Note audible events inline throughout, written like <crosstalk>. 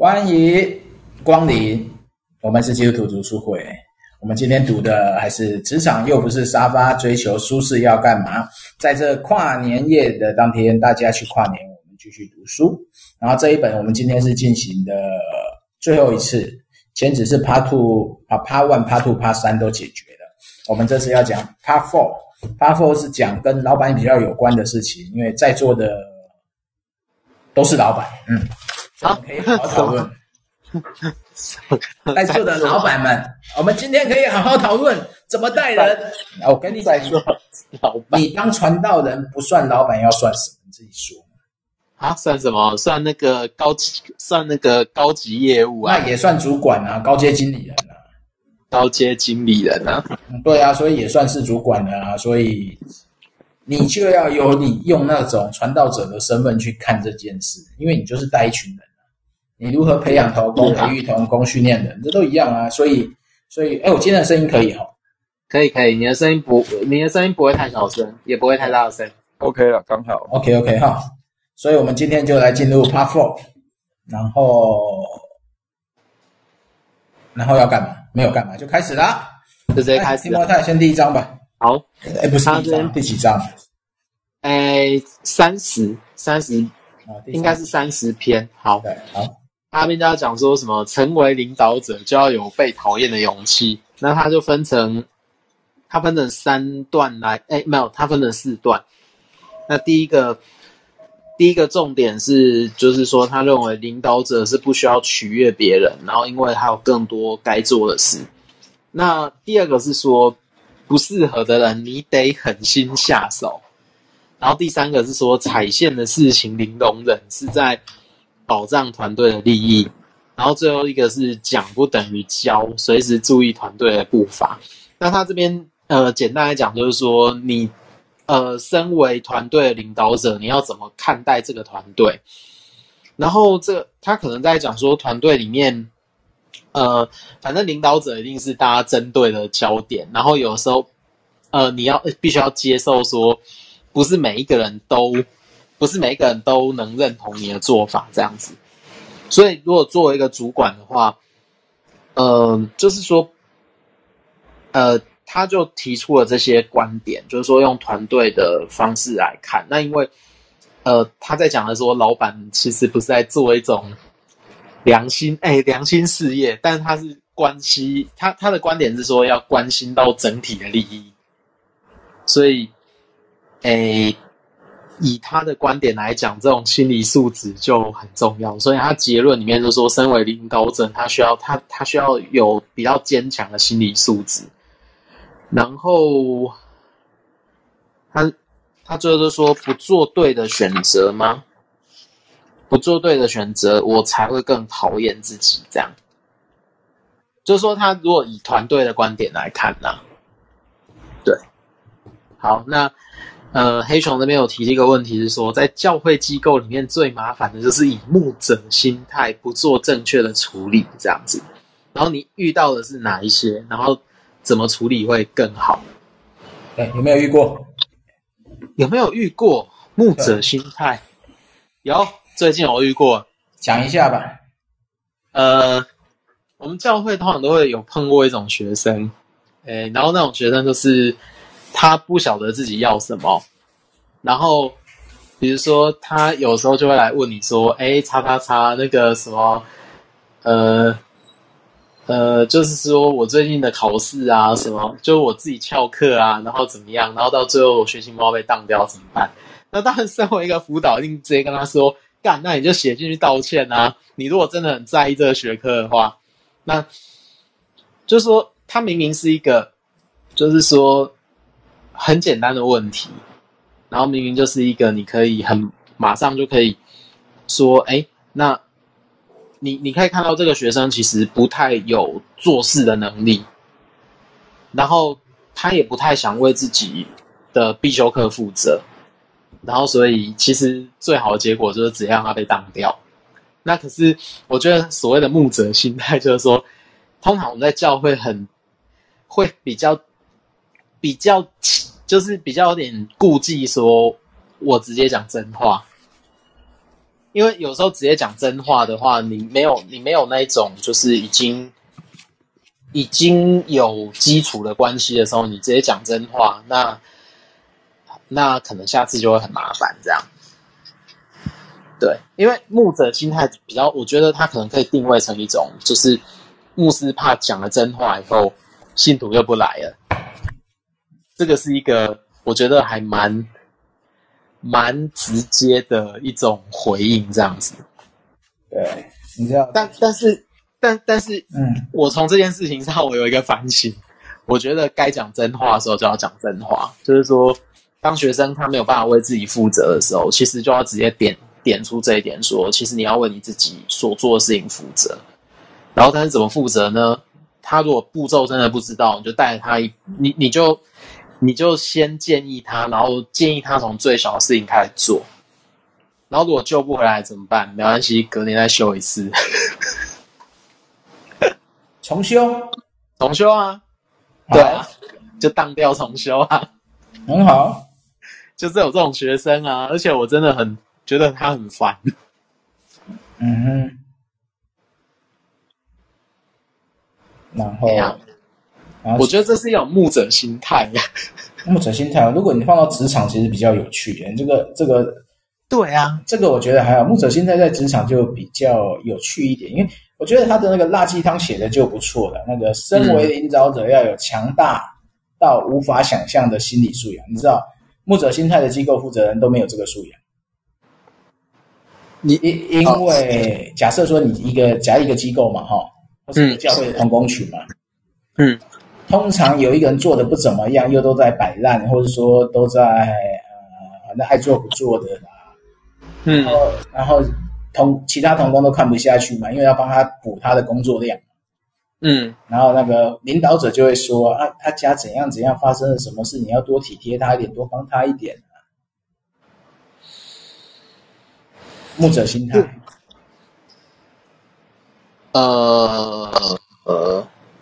欢迎光临，我们是基督徒读书会。我们今天读的还是职场又不是沙发，追求舒适要干嘛？在这跨年夜的当天，大家去跨年，我们继续读书。然后这一本我们今天是进行的最后一次，前只是 Part Two 啊，Part One、Part Two、Part 三都解决了。我们这次要讲 Part Four，Part Four 是讲跟老板比较有关的事情，因为在座的都是老板，嗯，好，可以好好讨论。<laughs> 在座的老板们，我们今天可以好好讨论怎么带人。我跟你再说，老板，你当传道人不算老板，要算什么？你自己说。啊，算什么？算那个高级，算那个高级业务啊？那也算主管啊，高阶经理人啊，高阶经理人啊。对啊，所以也算是主管的啊。所以你就要有你用那种传道者的身份去看这件事，因为你就是带一群人。你如何培养同工、培育童工、训练人，这都一样啊。所以，所以，哎，我今天的声音可以哈？可以，可以。你的声音不，你的声音不会太小声，也不会太大声。OK 了，刚好。OK，OK 哈。所以我们今天就来进入 Part Four，然后，然后要干嘛？没有干嘛，就开始啦。直接开始。提摩太先第一章吧。好。哎，不是第一章，第几章？哎，三十，三十，应该是三十篇。好，对，好。他们家讲说什么？成为领导者就要有被讨厌的勇气。那他就分成，他分成三段来，哎，没有，他分成四段。那第一个，第一个重点是，就是说他认为领导者是不需要取悦别人，然后因为他有更多该做的事。那第二个是说，不适合的人你得狠心下手。然后第三个是说，踩线的事情零容忍，是在。保障团队的利益，然后最后一个是讲不等于教，随时注意团队的步伐。那他这边呃，简单来讲就是说，你呃，身为团队的领导者，你要怎么看待这个团队？然后这他可能在讲说，团队里面呃，反正领导者一定是大家针对的焦点。然后有时候呃，你要必须要接受说，不是每一个人都。不是每一个人都能认同你的做法，这样子。所以，如果作为一个主管的话，呃，就是说，呃，他就提出了这些观点，就是说用团队的方式来看。那因为，呃，他在讲的说，老板其实不是在做一种良心，哎，良心事业，但是他是关系，他他的观点是说要关心到整体的利益。所以，哎。以他的观点来讲，这种心理素质就很重要。所以他结论里面就说，身为领导者，他需要他他需要有比较坚强的心理素质。然后他他最后就说，不做对的选择吗？不做对的选择，我才会更讨厌自己。这样，就是说，他如果以团队的观点来看呢，对，好，那。呃，黑熊那边有提一个问题是说，在教会机构里面最麻烦的就是以牧者心态不做正确的处理这样子。然后你遇到的是哪一些？然后怎么处理会更好？对，有没有遇过？有没有遇过牧者心态？有，最近有遇过，讲一下吧。呃，我们教会通常都会有碰过一种学生，诶，然后那种学生就是。他不晓得自己要什么，然后比如说他有时候就会来问你说：“哎，叉叉叉，那个什么，呃呃，就是说我最近的考试啊，什么，就我自己翘课啊，然后怎么样，然后到最后我学习猫被当掉怎么办？”那当然，身为一个辅导，一定直接跟他说：“干，那你就写进去道歉啊！你如果真的很在意这个学科的话，那就是说他明明是一个，就是说。”很简单的问题，然后明明就是一个你可以很马上就可以说，哎，那你你可以看到这个学生其实不太有做事的能力，然后他也不太想为自己的必修课负责，然后所以其实最好的结果就是只让他被当掉。那可是我觉得所谓的牧者心态就是说，通常我们在教会很会比较比较。就是比较有点顾忌，说我直接讲真话，因为有时候直接讲真话的话，你没有你没有那一种就是已经已经有基础的关系的时候，你直接讲真话，那那可能下次就会很麻烦这样。对，因为牧者心态比较，我觉得他可能可以定位成一种，就是牧师怕讲了真话以后，信徒又不来了。这个是一个我觉得还蛮蛮直接的一种回应，这样子。对，你知道，但但是但但是，嗯，我从这件事情上我有一个反省，我觉得该讲真话的时候就要讲真话，就是说，当学生他没有办法为自己负责的时候，其实就要直接点。点出这一点说，说其实你要为你自己所做的事情负责。然后，但是怎么负责呢？他如果步骤真的不知道，你就带着他一，你你就你就先建议他，然后建议他从最小的事情开始做。然后，如果救不回来怎么办？没关系，隔年再修一次，重修，重修啊！对啊，就当掉重修啊，很好。就是有这种学生啊，而且我真的很。觉得他很烦，嗯哼，然后，然后我觉得这是一种牧者心态呀。牧者心态，如果你放到职场，其实比较有趣的。这个，这个，对啊，这个我觉得还好。牧者心态在职场就比较有趣一点，因为我觉得他的那个辣鸡汤写的就不错了。那个身为领导者要有强大到无法想象的心理素养。你知道，牧者心态的机构负责人都没有这个素养。你因因为假设说你一个假一个机构嘛哈，或是教会的同工群嘛，嗯，通常有一个人做的不怎么样，又都在摆烂，或者说都在呃那爱做不做的啦，嗯，然后然后同其他同工都看不下去嘛，因为要帮他补他的工作量，嗯，然后那个领导者就会说啊，他家怎样怎样发生了什么事，你要多体贴他一点，多帮他一点。牧者心态，呃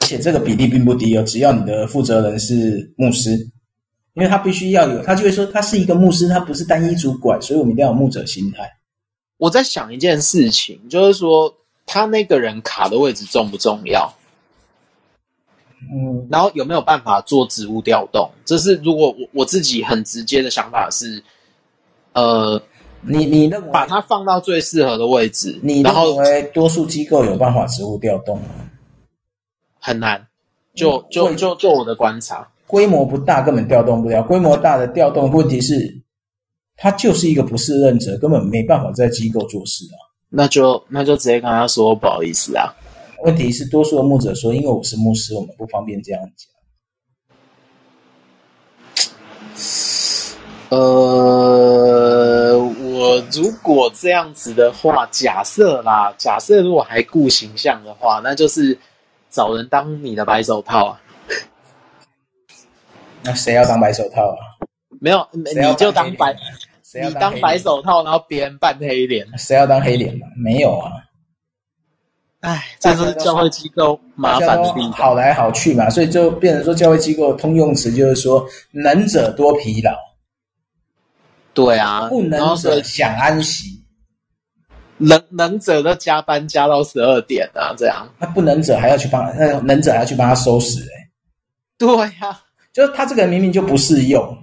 且这个比例并不低哦。只要你的负责人是牧师，因为他必须要有，他就会说他是一个牧师，他不是单一主管，所以我们一定要有牧者心态。我在想一件事情，就是说他那个人卡的位置重不重要？嗯，然后有没有办法做职务调动？这是如果我我自己很直接的想法是，呃。你你认为把它放到最适合的位置，你认为多数机构有办法职务调动吗？很难，就就就就我的观察，规模不大，根本调动不了。规模大的调动，问题是，他就是一个不适任者，根本没办法在机构做事啊。那就那就直接跟他说不好意思啊。问题是，多数的牧者说，因为我是牧师，我们不方便这样讲。呃。我如果这样子的话，假设啦，假设如果还顾形象的话，那就是找人当你的白手套啊。那谁要当白手套啊？没有，你就当白，谁要当你当白手套，然后别人扮黑脸。谁要当黑脸嘛？没有啊。哎，这是教会机构麻烦的地方，好来好去嘛，所以就变成说，教会机构通用词就是说，能者多疲劳。对啊，不能者享安息，能能者都加班加到十二点啊，这样。那不能者还要去帮，那能者还要去帮他收拾，哎。对呀、啊，就是他这个人明明就不适用，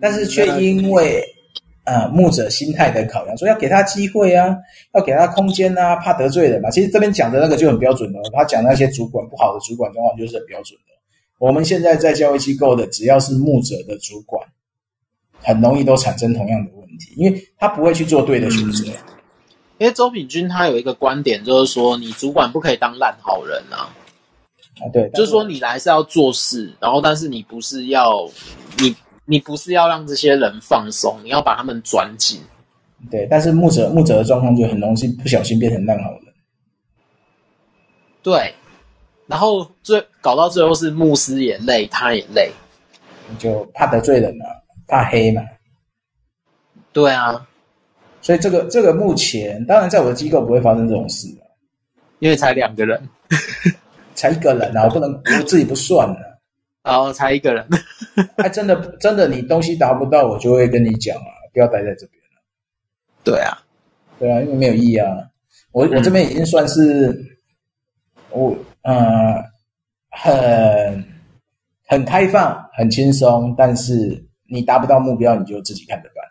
但是却因为呃牧者心态的考量，说要给他机会啊，要给他空间啊，怕得罪人嘛。其实这边讲的那个就很标准的，他讲那些主管不好的主管状况就是很标准的。我们现在在教育机构的，只要是牧者的主管。很容易都产生同样的问题，因为他不会去做对的选择。因为周品君他有一个观点，就是说你主管不可以当烂好人啊。啊，对，就是说你来是要做事，然后但是你不是要你你不是要让这些人放松，你要把他们转紧。对，但是牧者牧者的状况就很容易不小心变成烂好人。对，然后最搞到最后是牧师也累，他也累，就怕得罪人了。怕黑嘛？对啊，所以这个这个目前当然在我的机构不会发生这种事，因为才两个人，<laughs> 才一个人啊，我不能我自己不算了，然后才一个人，还真的真的你东西达不到，我就会跟你讲啊，不要待在这边了。对啊，对啊，因为没有意义啊。我我这边已经算是、嗯、我呃很很开放、很轻松，但是你达不到目标，你就自己看着办。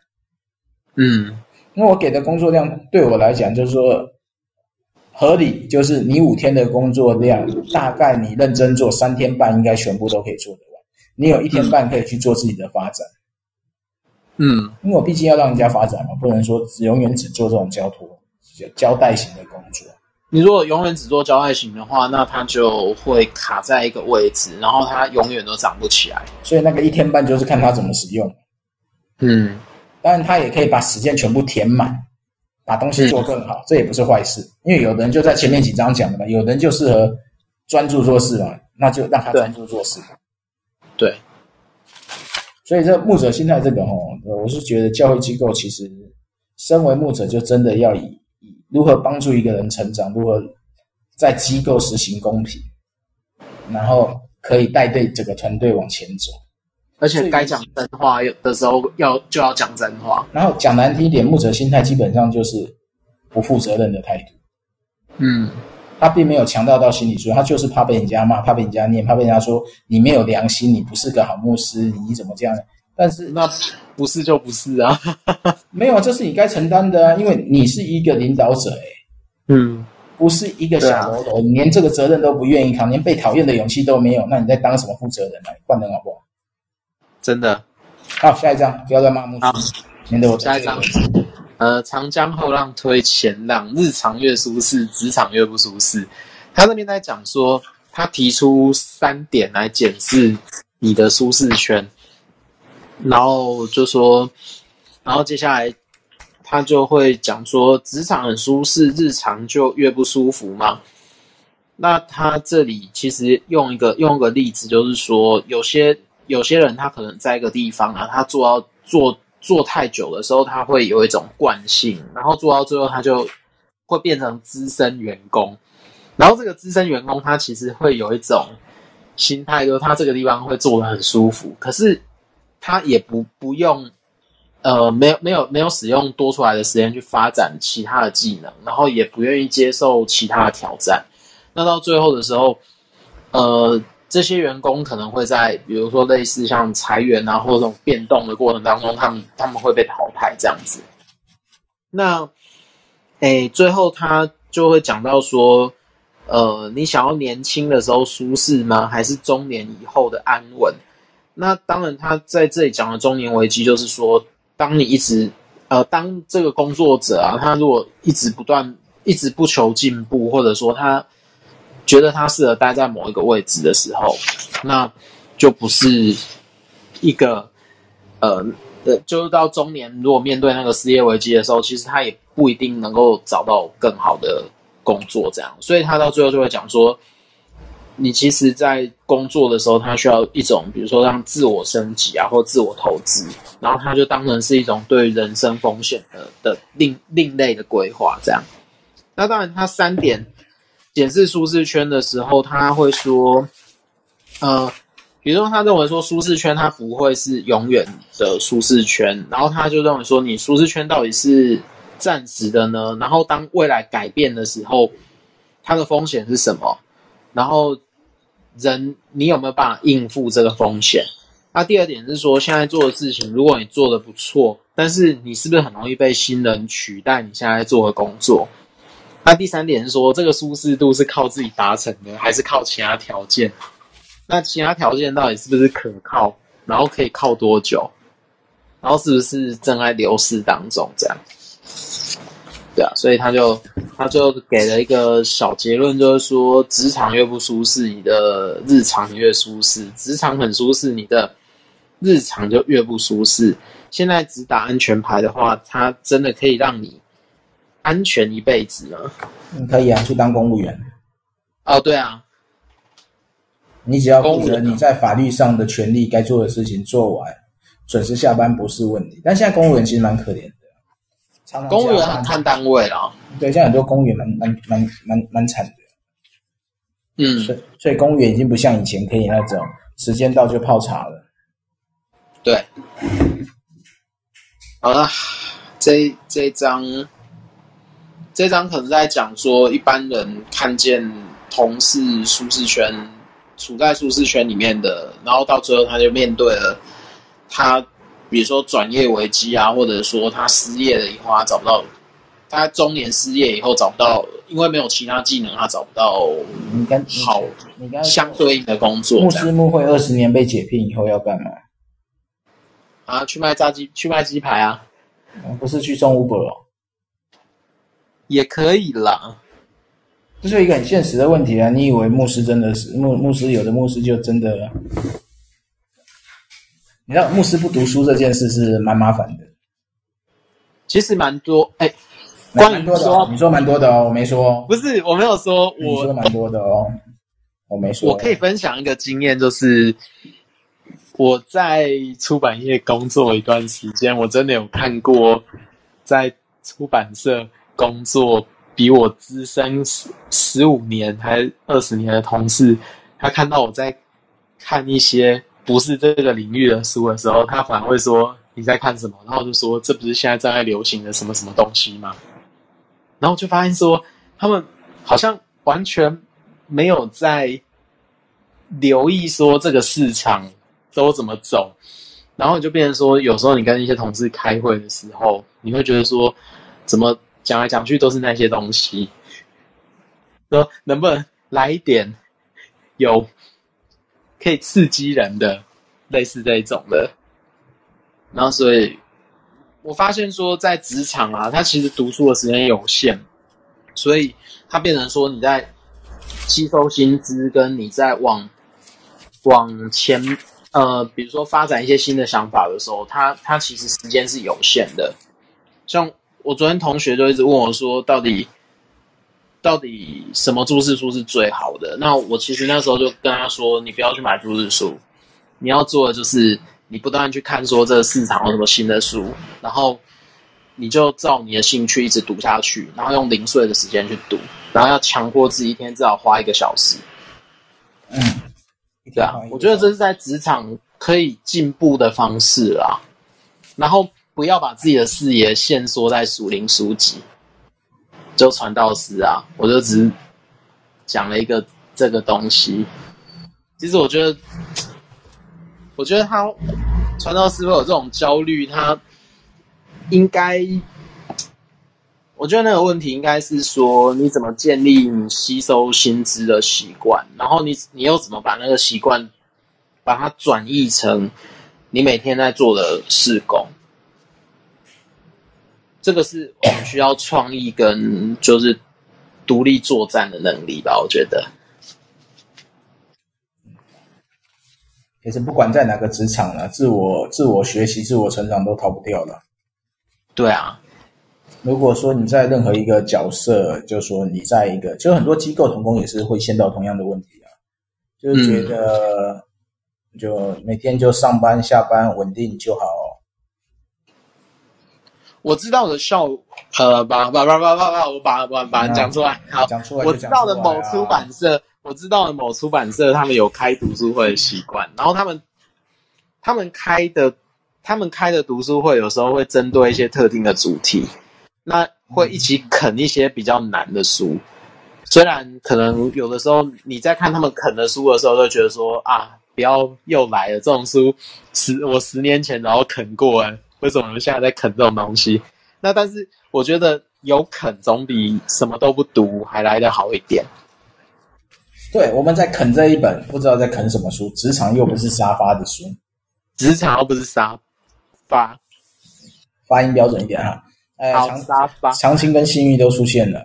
嗯，因为我给的工作量对我来讲就是说合理，就是你五天的工作量，大概你认真做三天半，应该全部都可以做得完。你有一天半可以去做自己的发展。嗯，因为我毕竟要让人家发展嘛，不能说只永远只做这种交托。交代型的工作，你如果永远只做交代型的话，那它就会卡在一个位置，然后它永远都长不起来。所以那个一天半就是看它怎么使用。嗯，当然它也可以把时间全部填满，把东西做更好，嗯、这也不是坏事。因为有的人就在前面几章讲的嘛，有的人就适合专注做事嘛，那就让他专注做事。对。所以这牧者心态这个哦，我是觉得教会机构其实身为牧者就真的要以。如何帮助一个人成长？如何在机构实行公平，然后可以带队整个团队往前走？而且该讲真话有的时候要就要讲真话。然后讲难听一点，牧者心态基本上就是不负责任的态度。嗯，他并没有强调到心理说，他就是怕被人家骂，怕被人家念，怕被人家说你没有良心，你不是个好牧师，你怎么这样？但是那不是就不是啊，<laughs> 没有，这是你该承担的啊，因为你是一个领导者，欸，嗯，不是一个小喽啰，你连这个责任都不愿意扛，连被讨厌的勇气都没有，那你在当什么负责人啊？你换人好不好？真的。好，下一张不要再骂牧师，免得我下一张。呃，长江后浪推前浪，日常越舒适，职场越不舒适。他这边在讲说，他提出三点来检视你的舒适圈。然后就说，然后接下来他就会讲说，职场很舒适，日常就越不舒服嘛。那他这里其实用一个用个例子，就是说，有些有些人他可能在一个地方啊，他做到做做太久的时候，他会有一种惯性，然后做到最后，他就会变成资深员工。然后这个资深员工，他其实会有一种心态，就是他这个地方会做得很舒服，可是。他也不不用，呃，没有没有没有使用多出来的时间去发展其他的技能，然后也不愿意接受其他的挑战。那到最后的时候，呃，这些员工可能会在比如说类似像裁员啊，或者这种变动的过程当中，他们他们会被淘汰这样子。那，诶，最后他就会讲到说，呃，你想要年轻的时候舒适吗？还是中年以后的安稳？那当然，他在这里讲的中年危机，就是说，当你一直，呃，当这个工作者啊，他如果一直不断、一直不求进步，或者说他觉得他适合待在某一个位置的时候，那就不是一个，呃，呃，就是到中年，如果面对那个失业危机的时候，其实他也不一定能够找到更好的工作，这样，所以他到最后就会讲说。你其实，在工作的时候，他需要一种，比如说让自我升级啊，或自我投资，然后他就当成是一种对人生风险的的另另类的规划，这样。那当然，他三点检视舒适圈的时候，他会说，呃，比如说他认为说舒适圈它不会是永远的舒适圈，然后他就认为说，你舒适圈到底是暂时的呢？然后当未来改变的时候，它的风险是什么？然后。人，你有没有办法应付这个风险？那第二点是说，现在做的事情，如果你做的不错，但是你是不是很容易被新人取代你现在做的工作？那第三点是说，这个舒适度是靠自己达成的，还是靠其他条件？那其他条件到底是不是可靠？然后可以靠多久？然后是不是正在流失当中？这样。对啊，所以他就他就给了一个小结论，就是说，职场越不舒适，你的日常越舒适；职场很舒适，你的日常就越不舒适。现在只打安全牌的话，它真的可以让你安全一辈子吗？嗯，可以啊，去当公务员。哦，对啊，你只要负责你在法律上的权利该做的事情做完，准时下班不是问题。但现在公务员其实蛮可怜的。公务员很看单位啦，对，现在很多公务员蛮蛮蛮蛮蛮惨的，嗯，所以所以公务员已经不像以前可以那种时间到就泡茶了，对，好了，这这一章，这张可能在讲说，一般人看见同事舒适圈，处在舒适圈里面的，然后到最后他就面对了他，比如说转业危机啊，或者说他失业了以后，他找不到。他中年失业以后找不到，因为没有其他技能，他找不到好相对应的工作。牧师牧会二十年被解聘以后要干嘛？啊，去卖炸鸡，去卖鸡排啊？不是去送 Uber 哦？也可以啦。这是一个很现实的问题啊！你以为牧师真的是牧牧师？有的牧师就真的，你知道牧师不读书这件事是蛮麻烦的。其实蛮多哎。欸关于说，说，你说蛮多的哦，我没说。不是，我没有说。我你说蛮多的哦，我没说。我可以分享一个经验，就是我在出版业工作一段时间，我真的有看过在出版社工作比我资深十十五年还二十年的同事，他看到我在看一些不是这个领域的书的时候，他反而会说，你在看什么？然后就说，这不是现在正在流行的什么什么东西吗？然后就发现说，他们好像完全没有在留意说这个市场都怎么走，然后就变成说，有时候你跟一些同事开会的时候，你会觉得说，怎么讲来讲去都是那些东西，说能不能来一点有可以刺激人的，类似这一种的，然后所以。我发现说，在职场啊，他其实读书的时间有限，所以他变成说，你在吸收薪资跟你在往往前呃，比如说发展一些新的想法的时候，他他其实时间是有限的。像我昨天同学就一直问我说，到底到底什么注释书是最好的？那我其实那时候就跟他说，你不要去买注释书，你要做的就是。你不断去看说这个市场有什么新的书，然后你就照你的兴趣一直读下去，然后用零碎的时间去读，然后要强迫自己一天至少花一个小时。嗯，对啊，我觉得这是在职场可以进步的方式啦。然后不要把自己的视野限缩在属灵书籍，就传道师啊，我就只讲了一个这个东西。其实我觉得。我觉得他传道师会有这种焦虑，他应该，我觉得那个问题应该是说，你怎么建立吸收新知的习惯，然后你你又怎么把那个习惯，把它转译成你每天在做的事工，这个是我们需要创意跟就是独立作战的能力吧，我觉得。其实不管在哪个职场呢，自我自我学习、自我成长都逃不掉了。对啊，如果说你在任何一个角色，就说你在一个，就很多机构同工也是会陷到同样的问题啊，就是觉得就每天就上班下班稳定就好。我知道的校，呃，把把把把把把，我把把把讲出来，好，讲出来，我知道的某出版社。我知道的某出版社，他们有开读书会的习惯，然后他们他们开的他们开的读书会，有时候会针对一些特定的主题，那会一起啃一些比较难的书。虽然可能有的时候你在看他们啃的书的时候，就觉得说啊，不要又来了这种书，十我十年前然后啃过了，为什么我们现在在啃这种东西？那但是我觉得有啃总比什么都不读还来得好一点。对，我们在啃这一本，不知道在啃什么书。职场又不是沙发的书，职场又不是沙发，发音标准一点哈。哎，好沙发，长青跟信誉都出现了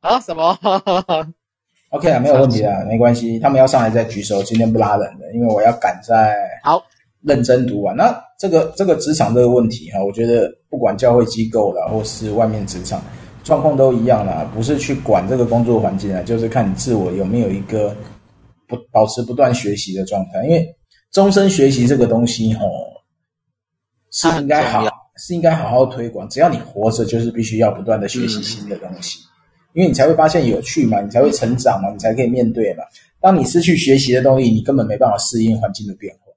啊？什么？<laughs> OK 啊，没有问题啊，没关系。他们要上来再举手，今天不拉人的，因为我要赶在好认真读完。那这个这个职场这个问题哈，我觉得不管教会机构啦，或是外面职场。状况都一样啦，不是去管这个工作环境啊，就是看你自我有没有一个不保持不断学习的状态。因为终身学习这个东西，吼，是应该好，是应该好好推广。只要你活着，就是必须要不断的学习新的东西，因为你才会发现有趣嘛，你才会成长嘛，你才可以面对嘛。当你失去学习的动力，你根本没办法适应环境的变化。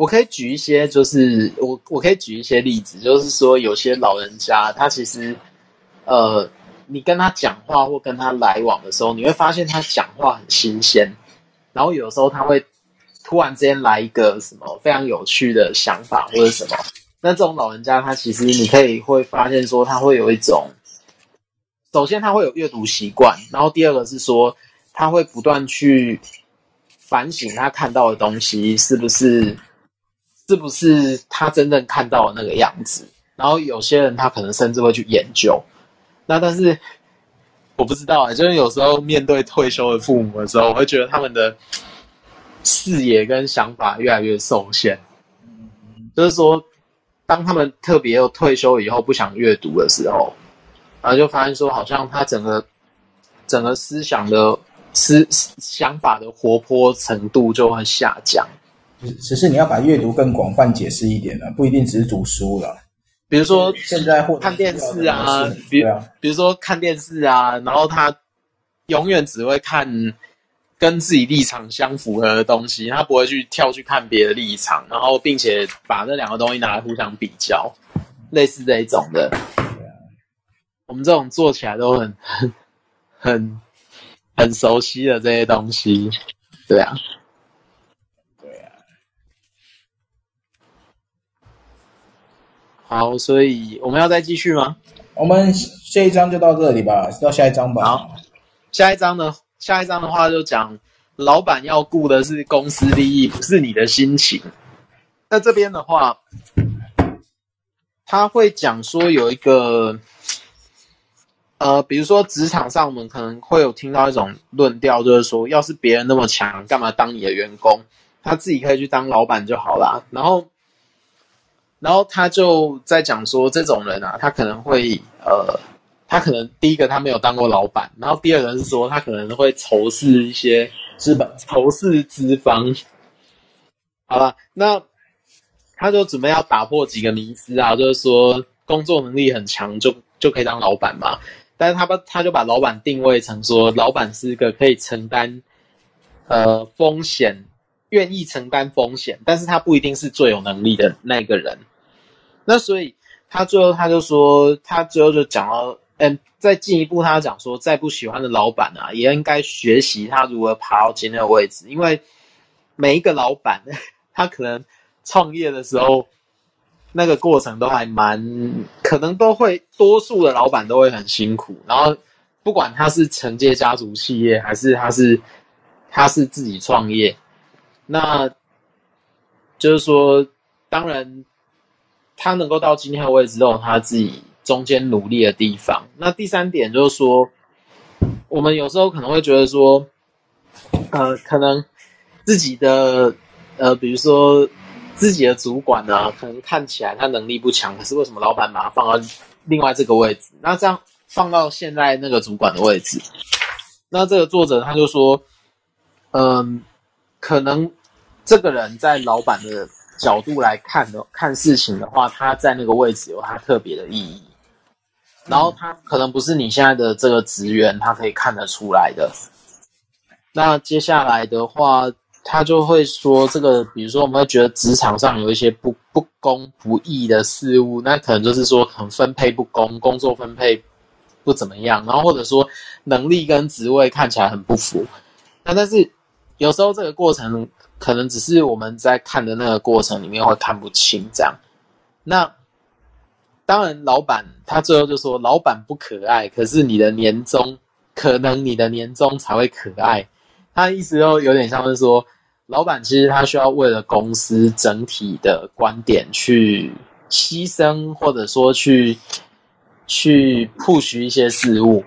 我可以举一些，就是我我可以举一些例子，就是说有些老人家他其实，呃，你跟他讲话或跟他来往的时候，你会发现他讲话很新鲜，然后有时候他会突然之间来一个什么非常有趣的想法或者什么，那这种老人家他其实你可以会发现说他会有一种，首先他会有阅读习惯，然后第二个是说他会不断去反省他看到的东西是不是。是不是他真正看到的那个样子？然后有些人他可能甚至会去研究。那但是我不知道啊，就是有时候面对退休的父母的时候，我会觉得他们的视野跟想法越来越受限。就是说，当他们特别又退休以后不想阅读的时候，然后就发现说，好像他整个整个思想的思想法的活泼程度就会下降。只是你要把阅读更广泛解释一点了，不一定只是读书了。比如说现在或看电视啊，比啊比如说看电视啊，然后他永远只会看跟自己立场相符合的东西，他不会去跳去看别的立场，然后并且把那两个东西拿来互相比较，类似这一种的。我们这种做起来都很很很熟悉的这些东西，对啊。好，所以我们要再继续吗？我们这一章就到这里吧，到下一章吧。好，下一章的？下一章的话就讲，老板要顾的是公司利益，不是你的心情。那这边的话，他会讲说有一个，呃，比如说职场上，我们可能会有听到一种论调，就是说，要是别人那么强，干嘛当你的员工？他自己可以去当老板就好啦。然后。然后他就在讲说，这种人啊，他可能会呃，他可能第一个他没有当过老板，然后第二个是说他可能会仇视一些资本，仇视资方。好了，那他就准备要打破几个迷思啊，就是说工作能力很强就就可以当老板嘛。但是他把他就把老板定位成说，老板是一个可以承担呃风险，愿意承担风险，但是他不一定是最有能力的那个人。那所以他最后他就说，他最后就讲到，嗯，再进一步他讲说，再不喜欢的老板啊，也应该学习他如何爬到今天的位置，因为每一个老板 <laughs> 他可能创业的时候那个过程都还蛮，可能都会多数的老板都会很辛苦，然后不管他是承接家族企业，还是他是他是自己创业，那就是说，当然。他能够到今天的位置，都有他自己中间努力的地方。那第三点就是说，我们有时候可能会觉得说，呃，可能自己的呃，比如说自己的主管呢、可能看起来他能力不强，可是为什么老板把他放到另外这个位置？那这样放到现在那个主管的位置，那这个作者他就说，嗯、可能这个人在老板的。角度来看的看事情的话，他在那个位置有他特别的意义，然后他可能不是你现在的这个职员，他可以看得出来的。那接下来的话，他就会说这个，比如说我们会觉得职场上有一些不不公不义的事物，那可能就是说很分配不公，工作分配不怎么样，然后或者说能力跟职位看起来很不符。那但是有时候这个过程。可能只是我们在看的那个过程里面会看不清这样。那当然，老板他最后就说：“老板不可爱，可是你的年终，可能你的年终才会可爱。”他的意思又有点像是说，老板其实他需要为了公司整体的观点去牺牲，或者说去去 push 一些事物。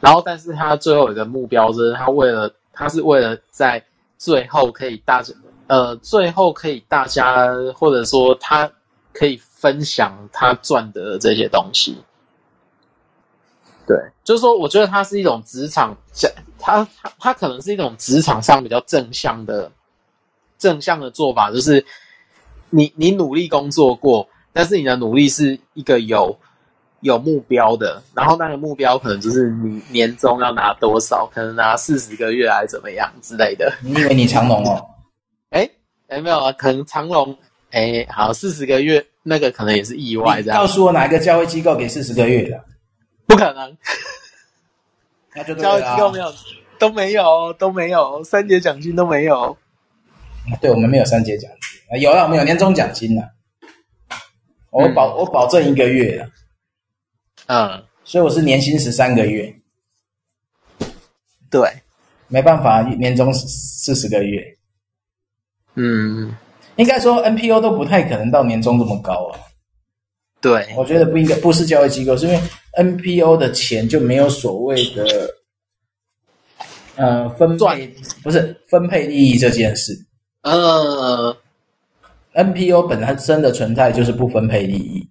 然后，但是他最后有一个目标，就是他为了他是为了在。最后可以大家，呃，最后可以大家，或者说他可以分享他赚的这些东西。对，就是说，我觉得它是一种职场，他他他可能是一种职场上比较正向的正向的做法，就是你你努力工作过，但是你的努力是一个有。有目标的，然后那个目标可能就是你年终要拿多少，可能拿四十个月还是怎么样之类的。你以为你长荣哦？<laughs> 哎哎，没有啊，可能长荣，哎，好，四十个月那个可能也是意外这样。告诉我哪一个教会机构给四十个月的？不可能，那就教会机构没有，都没有，都没有，三节奖金都没有。对，我们没有三节奖金，有啊，我们有年终奖金呢。我保、嗯、我保证一个月了，嗯，所以我是年薪十三个月。对，没办法，年终四十个月。嗯，应该说 NPO 都不太可能到年终这么高啊。对，我觉得不应该，不是教育机构，是因为 NPO 的钱就没有所谓的，呃，分配，不是分配利益这件事。呃，NPO 本身的存在就是不分配利益，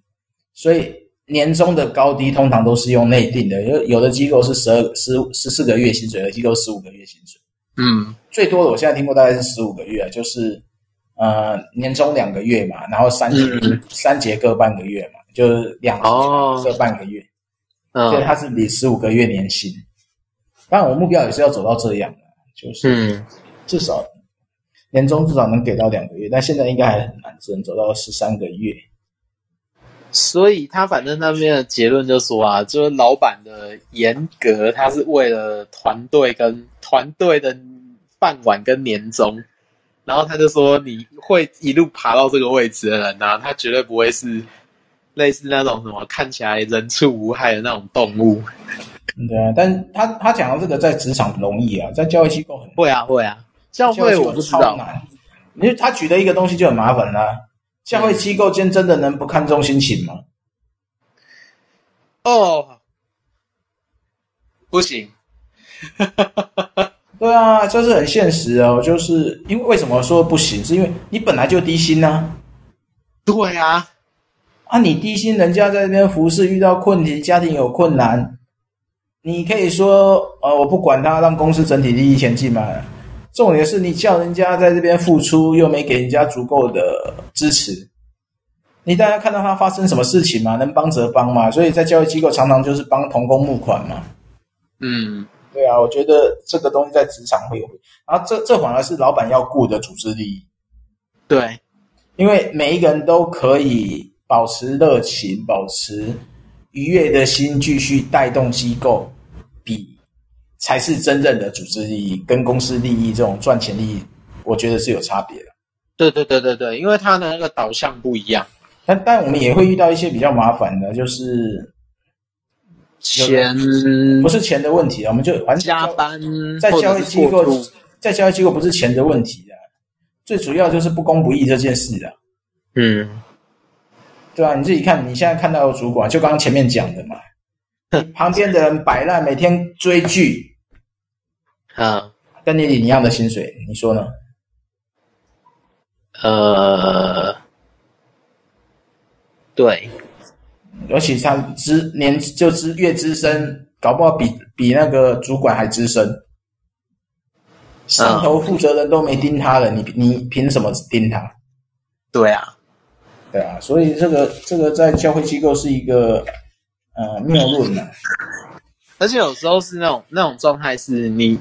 所以年终的高低通常都是用内定的。有有的机构是十二、十十四个月薪水，有的机构十五个月薪水。嗯，最多的我现在听过大概是十五个月，就是呃年终两个月嘛，然后三节、嗯、三节各半个月嘛，就是两节各半个月，哦、所以它是比十五个月年薪。当然，我目标也是要走到这样的，就是至少。年终至少能给到两个月，但现在应该还很难，只能走到十三个月。所以他反正那边的结论就说啊，就是老板的严格，他是为了团队跟团队的饭碗跟年终。然后他就说，你会一路爬到这个位置的人啊，他绝对不会是类似那种什么看起来人畜无害的那种动物。对啊，但他他讲到这个在职场容易啊，在教育机构很会啊会啊。教会我不知道，因为他举的一个东西就很麻烦啦。教会机构间真的能不看重心情吗？哦，不行。<laughs> 对啊，这是很现实哦。就是因为为什么说不行？是因为你本来就低薪呢。对啊，啊，你低薪，人家在那边服侍，遇到困题，家庭有困难，你可以说，呃，我不管他，让公司整体利益前进嘛。重点是你叫人家在这边付出，又没给人家足够的支持，你大家看到他发生什么事情嘛？能帮则帮嘛？所以在教育机构常常就是帮同工募款嘛。嗯，对啊，我觉得这个东西在职场会有，然后这这反而是老板要顾的组织利益。对，因为每一个人都可以保持热情，保持愉悦的心，继续带动机构比。才是真正的组织利益跟公司利益这种赚钱利益，我觉得是有差别的。对对对对对，因为它的那个导向不一样。但但我们也会遇到一些比较麻烦的，就是钱不是钱的问题啊，我们就反正加班在交易机构，在交易机构不是钱的问题啊，最主要就是不公不义这件事啊。嗯，对啊，你自己看，你现在看到的主管，就刚刚前面讲的嘛，旁边的人摆烂，每天追剧。啊，跟你领一样的薪水，你说呢？呃，对，而且他资年就资越资深，搞不好比比那个主管还资深。上头负责人都没盯他了，你你凭什么盯他？对啊，对啊，所以这个这个在教会机构是一个呃谬论呢。而且有时候是那种那种状态，是你。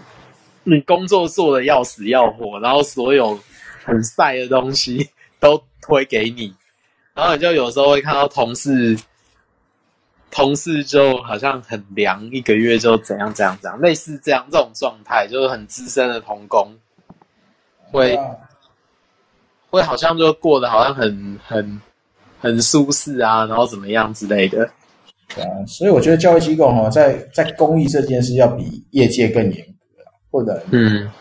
你工作做的要死要活，然后所有很晒的东西都推给你，然后你就有时候会看到同事，同事就好像很凉，一个月就怎样怎样怎样，类似这样这种状态，就是很资深的同工，会会好像就过得好像很很很舒适啊，然后怎么样之类的。对啊，所以我觉得教育机构哈，在在公益这件事要比业界更严。或者，嗯，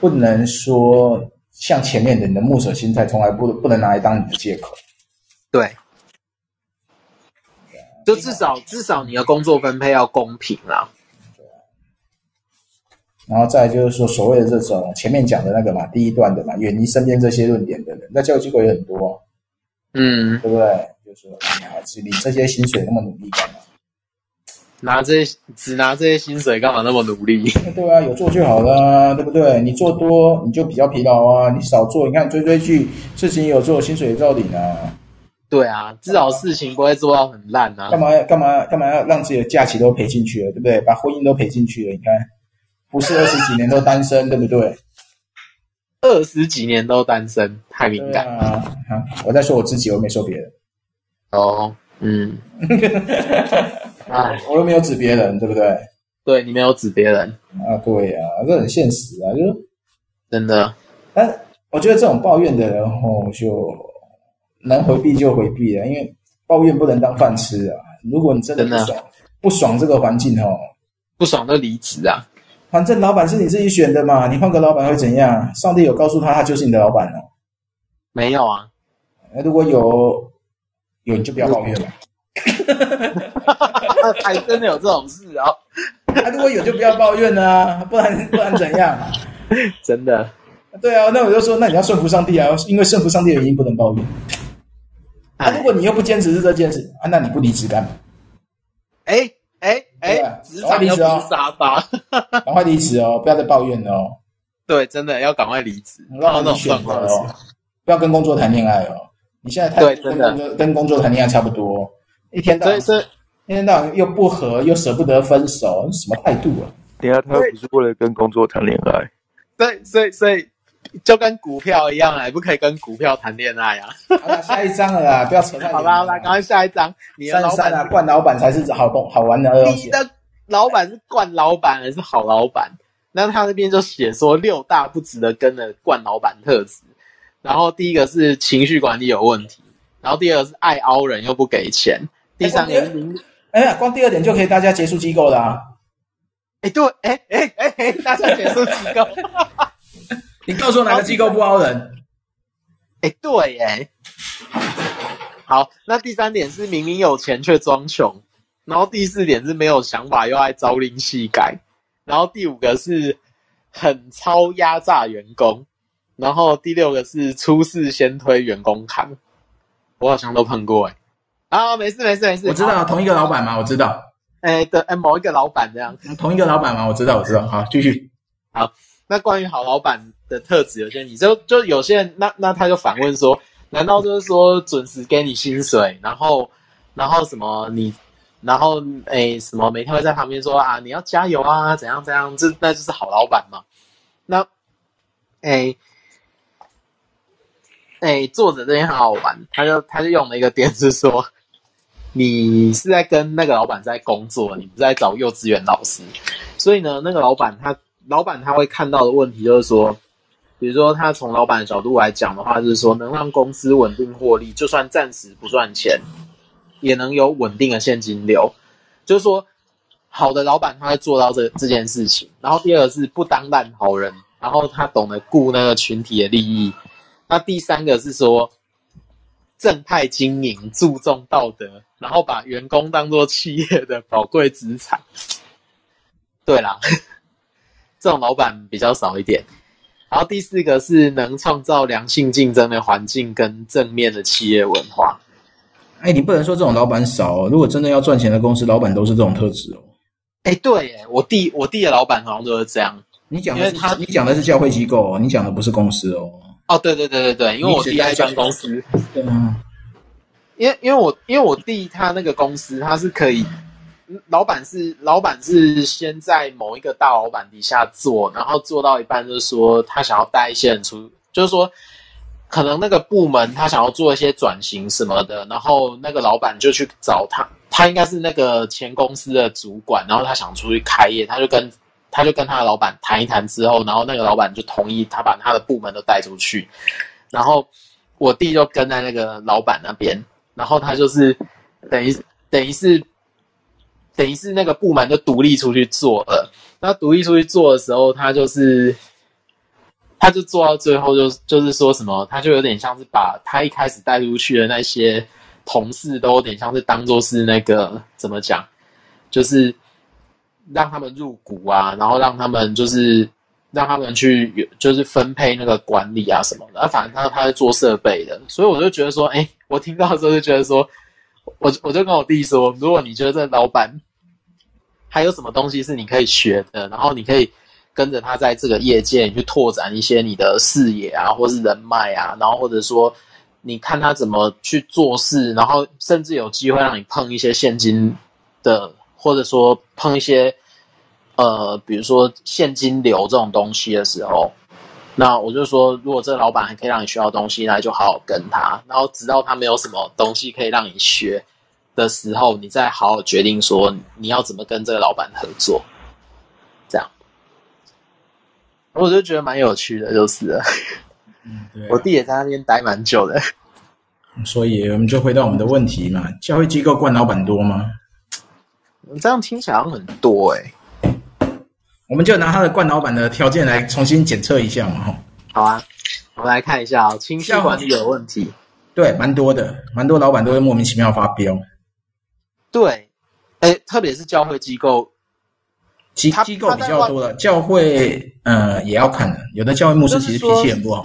不能说像前面的你的牧者心态，从来不不能拿来当你的借口。对，就至少至少你的工作分配要公平啦。对。然后再就是说，所谓的这种前面讲的那个嘛，第一段的嘛，远离身边这些论点的人，那教育机构也很多，嗯，对不对？就是说，哎呀，你这些薪水那么努力干嘛？拿这些只拿这些薪水干嘛那么努力？对啊，有做就好了，对不对？你做多你就比较疲劳啊，你少做，你看追追剧，事情有做，薪水也照领啊。对啊，至少事情不会做到很烂啊。干嘛干嘛干嘛要让自己的假期都赔进去了，对不对？把婚姻都赔进去了，你看，不是二十几年都单身，对不对？二十几年都单身，太敏感啊！我在说我自己，我没说别人。哦，嗯，<laughs> 哎，我又没有指别人，对不对？对，你没有指别人啊？对啊，这很现实啊，就真的。但我觉得这种抱怨的人，吼，就能回避就回避了，因为抱怨不能当饭吃啊。如果你真的不爽，不爽这个环境，吼，不爽就离职啊。反正老板是你自己选的嘛，你换个老板会怎样？上帝有告诉他，他就是你的老板哦。没有啊，如果有，有你就不要抱怨了。<laughs> 还真的有这种事哦。啊，如果有就不要抱怨啊，不然不然怎样？真的。对啊，那我就说，那你要顺服上帝啊，因为顺服上帝的原因不能抱怨。啊，如果你又不坚持是这件事啊，那你不离职干嘛？哎。哎哎，职场又不是沙发，赶快离职哦！不要再抱怨了哦。对，真的要赶快离职。让那种状况哦，不要跟工作谈恋爱哦。你现在太跟工作跟工作谈恋爱差不多，一天到晚，一天到晚又不和，又舍不得分手，什么态度啊？等下他不是为了跟工作谈恋爱。对，所以所以就跟股票一样啊，不可以跟股票谈恋爱啊。好了，下一张了啦，不要扯太远。好啦，来，赶快下一张。你的老板啊，惯老板才是好东好玩的。你的老板是冠老板还是好老板？那他那边就写说六大不值得跟的冠老板特质。然后第一个是情绪管理有问题，然后第二个是爱凹人又不给钱，第三个是哎呀，光第二点就可以大家结束机构啦。哎，对，哎哎哎，大家结束机构。<laughs> 你告诉我哪个机构不凹人？哎，对，哎，好，那第三点是明明有钱却装穷，然后第四点是没有想法又爱朝令夕改，然后第五个是很超压榨员工，然后第六个是出事先推员工扛，我好像都碰过，哎，啊，没事没事没事，我知道同一个老板嘛？我知道，哎，对，哎，某一个老板这样，同一个老板嘛？我知道我知道，好，继续，好，那关于好老板。的特质有些你就就有些人，那那他就反问说，难道就是说准时给你薪水，然后然后什么你，然后诶什么每天会在旁边说啊你要加油啊怎样怎样，这那就是好老板嘛？那诶诶作者这边很好玩，他就他就用了一个点是说，你是在跟那个老板在工作，你不是在找幼稚园老师，所以呢那个老板他老板他会看到的问题就是说。比如说，他从老板的角度来讲的话，就是说能让公司稳定获利，就算暂时不赚钱，也能有稳定的现金流。就是说，好的老板他会做到这这件事情。然后第二个是不当烂好人，然后他懂得顾那个群体的利益。那第三个是说正派经营，注重道德，然后把员工当做企业的宝贵资产。对啦，这种老板比较少一点。然后第四个是能创造良性竞争的环境跟正面的企业文化。哎，你不能说这种老板少哦。如果真的要赚钱的公司，老板都是这种特质哦。哎，对，哎，我弟我弟的老板好像都是这样。你讲的是他，你讲的是教会机构哦，你讲的不是公司哦。哦，对对对对对，因为我弟在专公司。对啊。因为因为我因为我弟他那个公司他是可以。老板是老板是先在某一个大老板底下做，然后做到一半就是说他想要带一些人出，就是说可能那个部门他想要做一些转型什么的，然后那个老板就去找他，他应该是那个前公司的主管，然后他想出去开业，他就跟他就跟他的老板谈一谈之后，然后那个老板就同意他把他的部门都带出去，然后我弟就跟在那个老板那边，然后他就是等于等于是。等于是那个部门就独立出去做了，那独立出去做的时候，他就是，他就做到最后就就是说什么，他就有点像是把他一开始带出去的那些同事都有点像是当做是那个怎么讲，就是让他们入股啊，然后让他们就是让他们去就是分配那个管理啊什么的，反正他他是做设备的，所以我就觉得说，哎，我听到的时候就觉得说，我我就跟我弟说，如果你觉得这老板。还有什么东西是你可以学的？然后你可以跟着他在这个业界去拓展一些你的视野啊，或是人脉啊，然后或者说你看他怎么去做事，然后甚至有机会让你碰一些现金的，或者说碰一些呃，比如说现金流这种东西的时候，那我就说，如果这个老板还可以让你学到东西，那就好好跟他。然后直到他没有什么东西可以让你学的时候，你再好好决定说你要怎么跟这个老板合作。这样，我就觉得蛮有趣的，就是了。嗯，对啊。我弟也在那边待蛮久的。所以我们就回到我们的问题嘛：教育机构惯老板多吗？这样听起来很多哎、欸。我们就拿他的冠老板的条件来重新检测一下嘛，哈。好啊，我们来看一下啊、哦，情绪管理有问题。对，蛮多的，蛮多老板都会莫名其妙发飙。对，哎，特别是教会机构，机机构比较多的，教会呃也要看的，有的教会牧师其实脾气很不好。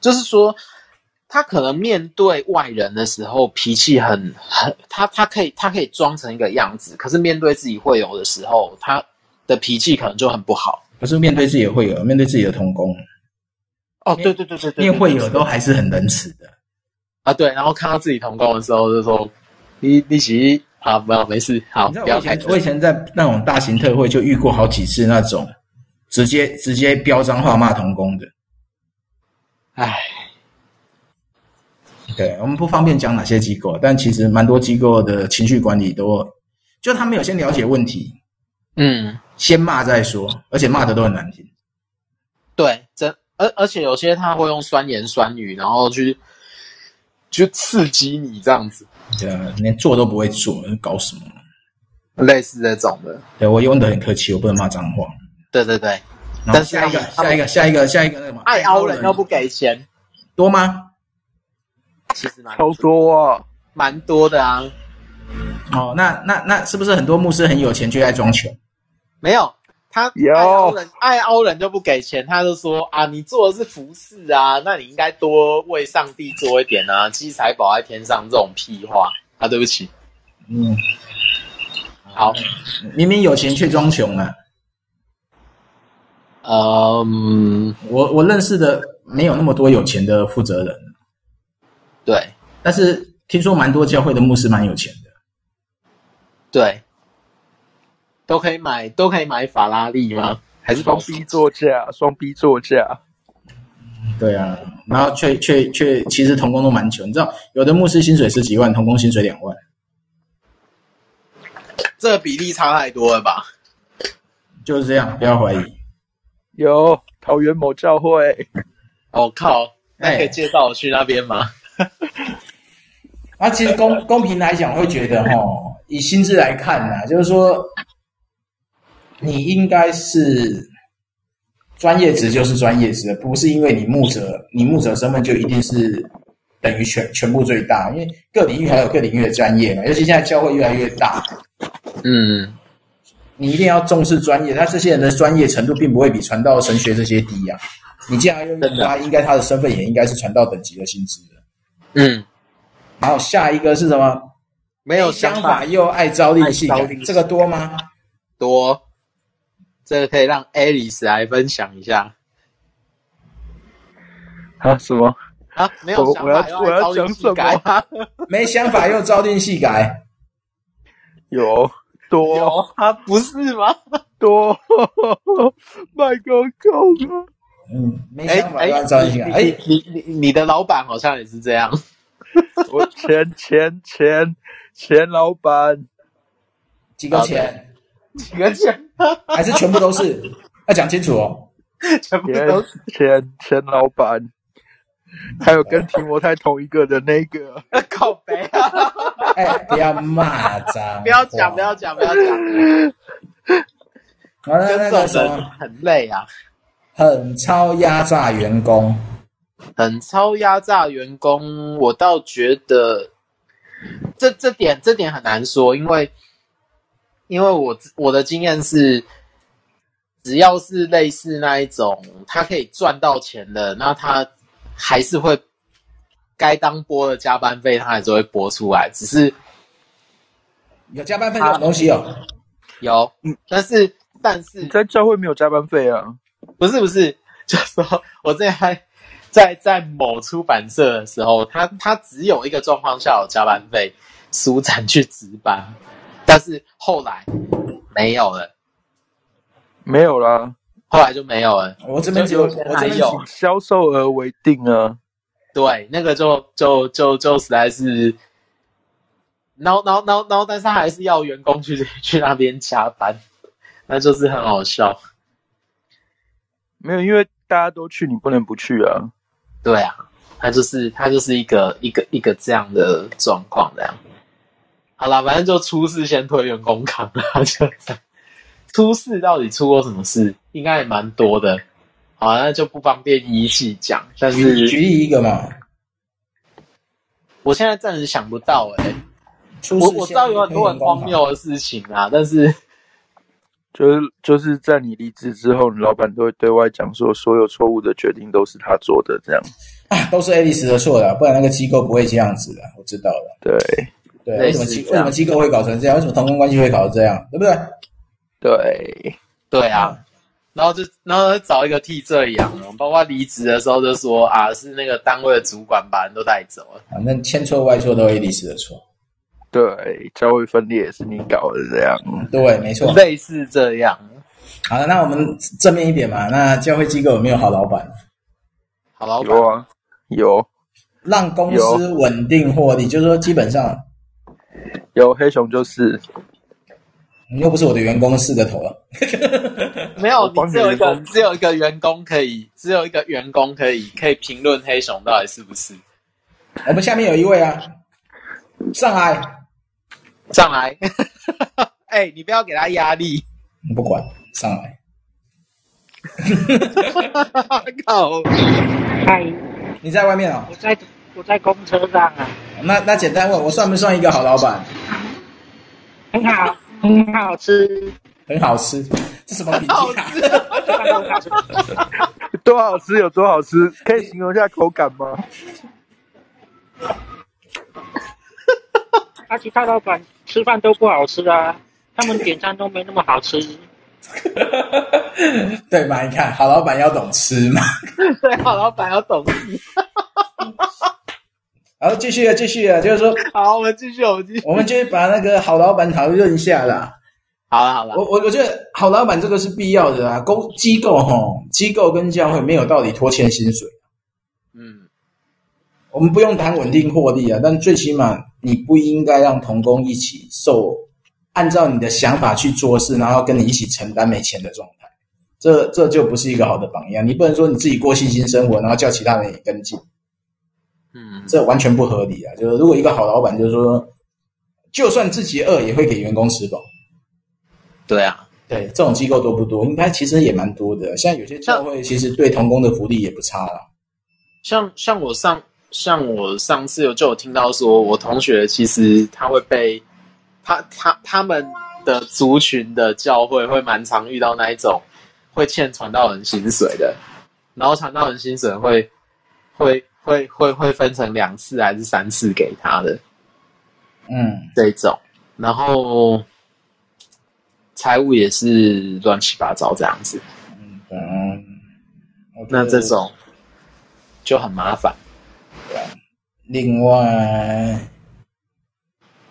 就是说，他可能面对外人的时候脾气很很，他他可以他可以装成一个样子，可是面对自己会友的时候，他的脾气可能就很不好。可是面对自己的会友，面对自己的同工，哦，对对对对对，面会友都还是很仁慈的啊。对，然后看到自己同工的时候，就说你你其实啊，没有没事，好，不要开。我以前在那种大型特会就遇过好几次那种直接直接飙脏话骂同工的，唉。对，我们不方便讲哪些机构，但其实蛮多机构的情绪管理都，就他们有先了解问题，嗯，先骂再说，而且骂的都很难听。对，这而而且有些他会用酸言酸语，然后去去刺激你这样子，对啊，连做都不会做，搞什么？类似这种的。对，我用的很客气，我不能骂脏话。对对对，然后下一个，下一个，下一个，下一个那个嘛，爱凹人又不给钱，多吗？其实蛮超多啊，蛮多的啊。哦，那那那是不是很多牧师很有钱就爱装穷？没有，他爱凹人，爱凹人就不给钱，他就说啊，你做的是服饰啊，那你应该多为上帝做一点啊，积财宝在天上这种屁话。啊，对不起。嗯，好，明明有钱却装穷啊。嗯，我我认识的没有那么多有钱的负责人。对，但是听说蛮多教会的牧师蛮有钱的，对，都可以买都可以买法拉利吗？还是双 B 座驾？双 B 座驾？对啊，然后却却却其实同工都蛮穷，你知道，有的牧师薪水十几万，同工薪水两万，这个比例差太多了吧？就是这样，不要怀疑。有桃园某教会，我、哦、靠，那可以介绍我去那边吗？<laughs> 啊，其实公公平来讲，会觉得齁，以薪资来看呢、啊，就是说，你应该是专业职就是专业职，不是因为你牧者，你牧者身份就一定是等于全全部最大，因为各领域还有各领域的专业嘛，尤其现在教会越来越大，嗯，你一定要重视专业，他这些人的专业程度并不会比传道、神学这些低啊，你既然要用他，应该他的身份也应该是传道等级的薪资的。嗯，然后下一个是什么？没有想法。又爱招利器，这个多吗？多，这个可以让 Alice 来分享一下。啊？什么？啊？没有想法又爱朝令夕改？<laughs> 没想法又朝令夕改？有多？有啊？不是吗？多，<laughs> 麦克风嗯，没想法要朝令夕改。哎，你你你的老板好像也是这样。<laughs> 我钱钱钱钱老板几个钱？几个钱？还是全部都是？要讲清楚哦。全部都是钱钱老板，还有跟提摩太同一个的那个。靠北啊！哎，不要骂脏，不要讲，不要讲，不要讲。完了，那个什么很累啊。很超压榨员工，很超压榨员工，我倒觉得这这点这点很难说，因为因为我我的经验是，只要是类似那一种，他可以赚到钱的，那他还是会该当播的加班费，他还是会播出来，只是有加班费这种东西哦，有，嗯但是但是你在教会没有加班费啊。不是不是，就是说我在在在某出版社的时候，他他只有一个状况下有加班费，书展去值班，但是后来没有了，没有啦。后来就没有了。我这边只有我这边以销售额为定啊。对，那个就就就就实在是，然后然后然后然后，但是他还是要员工去去那边加班，那就是很好笑。没有，因为大家都去，你不能不去啊。对啊，他就是他就是一个一个一个这样的状况这样。好啦，反正就出事先推员工扛啦，<laughs> 就这样。出事到底出过什么事？应该也蛮多的。好，那就不方便一一细讲。但是举例一个嘛，我现在暂时想不到哎、欸。我我知道有很多很荒谬的事情啊，但是 <laughs> 就是就是在你离职之后，你老板都会对外讲说，所有错误的决定都是他做的，这样啊，都是爱丽丝的错的，不然那个机构不会这样子的。我知道了，对对，为什么机为什么机构会搞成这样？为什么同工关系会搞成这样？对不对？对对啊。然后就，然后找一个替罪羊，包括离职的时候就说啊，是那个单位的主管把人都带走了。反正千错万错都是爱丽丝的错。对，教会分裂也是你搞的这样。对，没错，类似这样。好了，那我们正面一点嘛。那教会机构有没有好老板？好老板有啊，有。让公司稳定获利，就是说基本上有黑熊就是。你又不是我的员工，四个头了。<laughs> 没有，你只有一个，只有一个员工可以，只有一个员工可以，可以评论黑熊到底是不是。我们下面有一位啊，上来，上来。<laughs> 哎、欸，你不要给他压力。你不管，上来。<laughs> 靠！嗨，你在外面啊、哦？我在，我在公车上啊。那那简单问，我算不算一个好老板？很好。很好吃，很好吃，这什么评价？好吃多好吃有多好吃？可以形容一下口感吗？<laughs> 啊，其他老板吃饭都不好吃啊，他们点餐都没那么好吃。<laughs> 对嘛？你看，好老板要懂吃嘛。<laughs> 对，好老板要懂吃。好，继续啊，继续啊，就是说，<laughs> 好，我们继续，我们继续，我们就把那个好老板讨论一下啦。好了，好了，我我我觉得好老板这个是必要的啊。公机构哈，机构跟教会没有道理拖欠薪水。嗯，我们不用谈稳定获利啊，但最起码你不应该让童工一起受按照你的想法去做事，然后跟你一起承担没钱的状态。这这就不是一个好的榜样。你不能说你自己过信心生活，然后叫其他人也跟进。嗯，这完全不合理啊！就是如果一个好老板，就是说，就算自己饿，也会给员工吃饱。对啊，对，这种机构多不多？应该其实也蛮多的。现在有些教会其实对同工的福利也不差啦。像像我上像我上次有就有听到说，我同学其实他会被他他他们的族群的教会会蛮常遇到那一种会欠传道人薪水的，然后传道人薪水会会。会会会分成两次还是三次给他的，嗯，这种，然后财务也是乱七八糟这样子，嗯嗯，那这种就很麻烦。另外，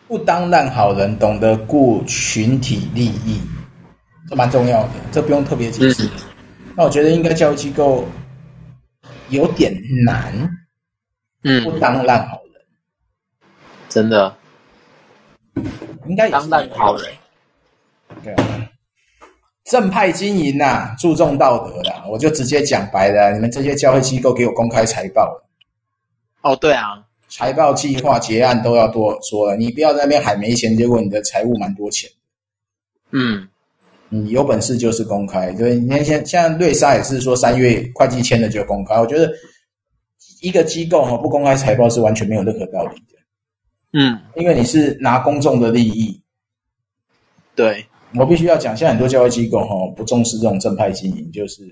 不当烂好人，懂得顾群体利益，这蛮重要的，这不用特别解释。嗯。那我觉得应该教育机构有点难。嗯，不当烂好人，真的，应该也当烂好人。对啊，正派经营呐、啊，注重道德的，我就直接讲白了，你们这些教会机构给我公开财报。哦，对啊，财报计划结案都要多说了，你不要在那边喊没钱，结果你的财务蛮多钱。嗯，你有本事就是公开，对，你看现现在瑞莎也是说三月会计签了就公开，我觉得。一个机构哈不公开财报是完全没有任何道理的，嗯，因为你是拿公众的利益，对，我必须要讲，现在很多教育机构哈不重视这种正派经营，就是，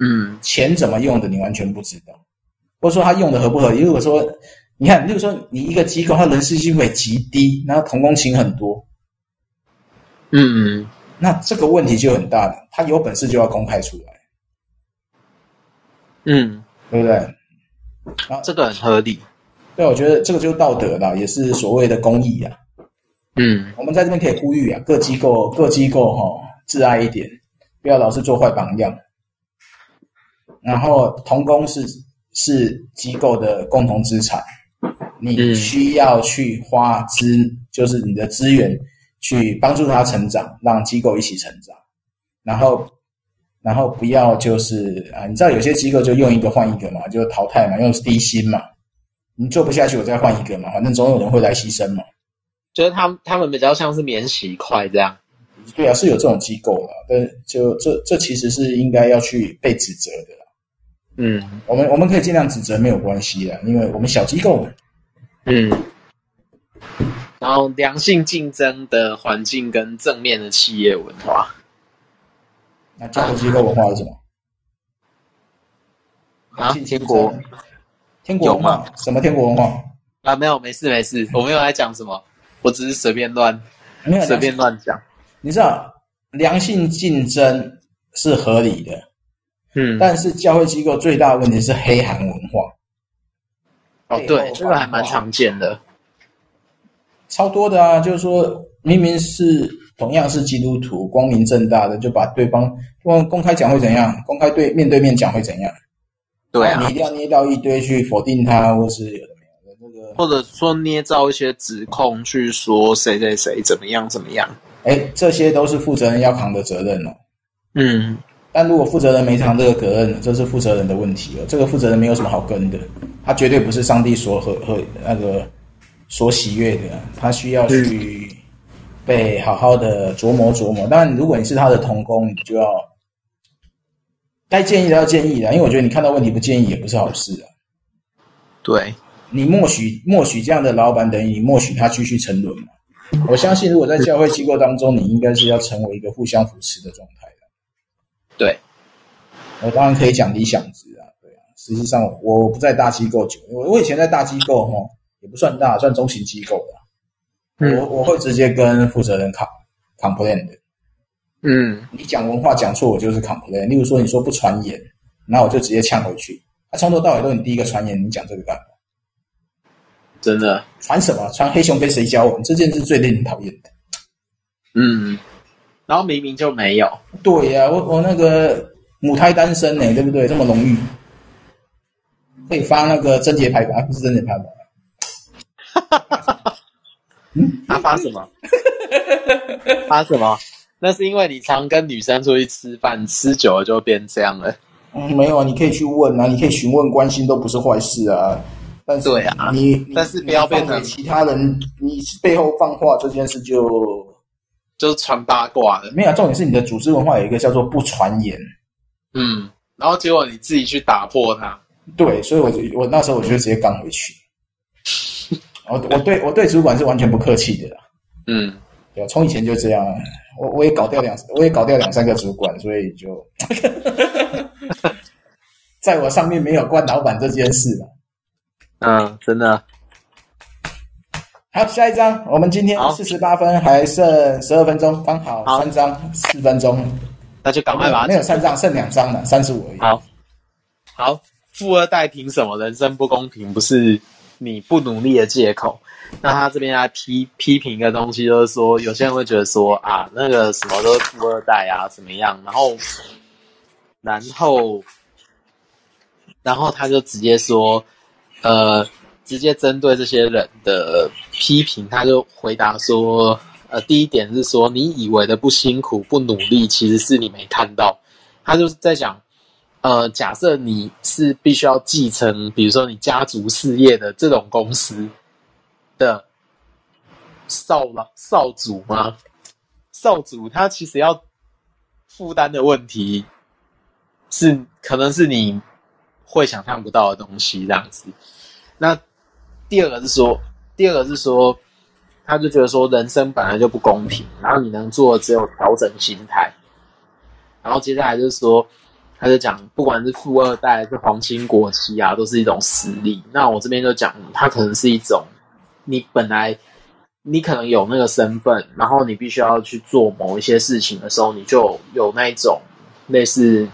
嗯，钱怎么用的你完全不知道，或者说他用的合不合理。如果说你看，如果说你一个机构他人事薪水极低，然后同工情很多，嗯，那这个问题就很大了，他有本事就要公开出来，嗯，对不对？啊，这个很合理。对，我觉得这个就是道德啦，也是所谓的公益啊。嗯，我们在这边可以呼吁啊，各机构各机构哈、哦，自爱一点，不要老是做坏榜样。然后，同工是是机构的共同资产，你需要去花资，就是你的资源去帮助他成长，让机构一起成长。然后，然后不要就是啊，你知道有些机构就用一个换一个嘛，就淘汰嘛，用低薪嘛。你做不下去，我再换一个嘛，反正总有人会来牺牲嘛。就是他们他们比较像是免洗筷这样。对啊，是有这种机构啦，但就这这其实是应该要去被指责的啦。嗯，我们我们可以尽量指责没有关系的，因为我们小机构嘛。嗯。然后良性竞争的环境跟正面的企业文化。那教会机构文化是什么？啊，天国。天国文化？什么天国文化？啊，没有，没事没事，我没有在讲什么，我只是随便乱，没有随便乱讲。你知道，良性竞争是合理的，嗯，但是教会机构最大的问题是黑函文化。哦，对，这个还蛮常见的，超多的啊，就是说明明是同样是基督徒，光明正大的就把对方公公开讲会怎样？公开对面对面讲会怎样？对啊，你一定要捏到一堆去否定他，或是有的没有的那个，或者说捏造一些指控去说谁谁谁怎么样怎么样。哎，这些都是负责人要扛的责任哦。嗯，但如果负责人没扛这个责任，这是负责人的问题哦。这个负责人没有什么好跟的，他绝对不是上帝所和和那个所喜悦的，他需要去被好好的琢磨琢磨。当然，如果你是他的同工，你就要。该建议的要建议的，因为我觉得你看到问题不建议也不是好事啊。对，你默许默许这样的老板，等于你默许他继续沉沦嘛。我相信，如果在教会机构当中，你应该是要成为一个互相扶持的状态的。对，我当然可以讲理想值啊，对啊。实际上，我不在大机构久，我我以前在大机构哈，也不算大，算中型机构的。嗯，我我会直接跟负责人 complain 的。嗯，你讲文化讲错，我就是 complain。例如说，你说不传言，那我就直接呛回去。他、啊、从头到尾都是你第一个传言，你讲这个干嘛？真的传什么？传黑熊被谁教我们？这件事最令人讨厌的。嗯，然后明明就没有。对呀、啊，我我那个母胎单身呢，对不对？这么荣誉，可以发那个贞节牌坊，不是贞节牌坊。<laughs> 发什么？<laughs> 发什么？那是因为你常跟女生出去吃饭，吃久了就变这样了。嗯，没有啊，你可以去问啊，你可以询问关心，都不是坏事啊。但是对啊，你，但是不要变成其他人，你背后放话这件事就就是传八卦的。没有，重点是你的组织文化有一个叫做不传言。嗯，然后结果你自己去打破它。对，所以我就我那时候我就直接刚回去。<laughs> 我我对我对主管是完全不客气的啦。嗯，对，从以前就这样。我我也搞掉两，我也搞掉两三个主管，所以就，<laughs> 在我上面没有关老板这件事了。嗯，真的。好，下一张，我们今天四十八分，还剩十二分钟，刚好三张四分钟，那就赶快把它。没有三张，剩两张了，三十五而已。好，好，富二代凭什么？人生不公平，不是你不努力的借口。那他这边来批批评一个东西，就是说，有些人会觉得说啊，那个什么都是富二代啊，怎么样？然后，然后，然后他就直接说，呃，直接针对这些人的批评，他就回答说，呃，第一点是说，你以为的不辛苦不努力，其实是你没看到。他就是在讲，呃，假设你是必须要继承，比如说你家族事业的这种公司。的少老少主吗？少主他其实要负担的问题是，可能是你会想象不到的东西，这样子。那第二个是说，第二个是说，他就觉得说，人生本来就不公平，然后你能做的只有调整心态。然后接下来就是说，他就讲，不管是富二代还是皇亲国戚啊，都是一种实力。那我这边就讲，他可能是一种。你本来你可能有那个身份，然后你必须要去做某一些事情的时候，你就有那一种类似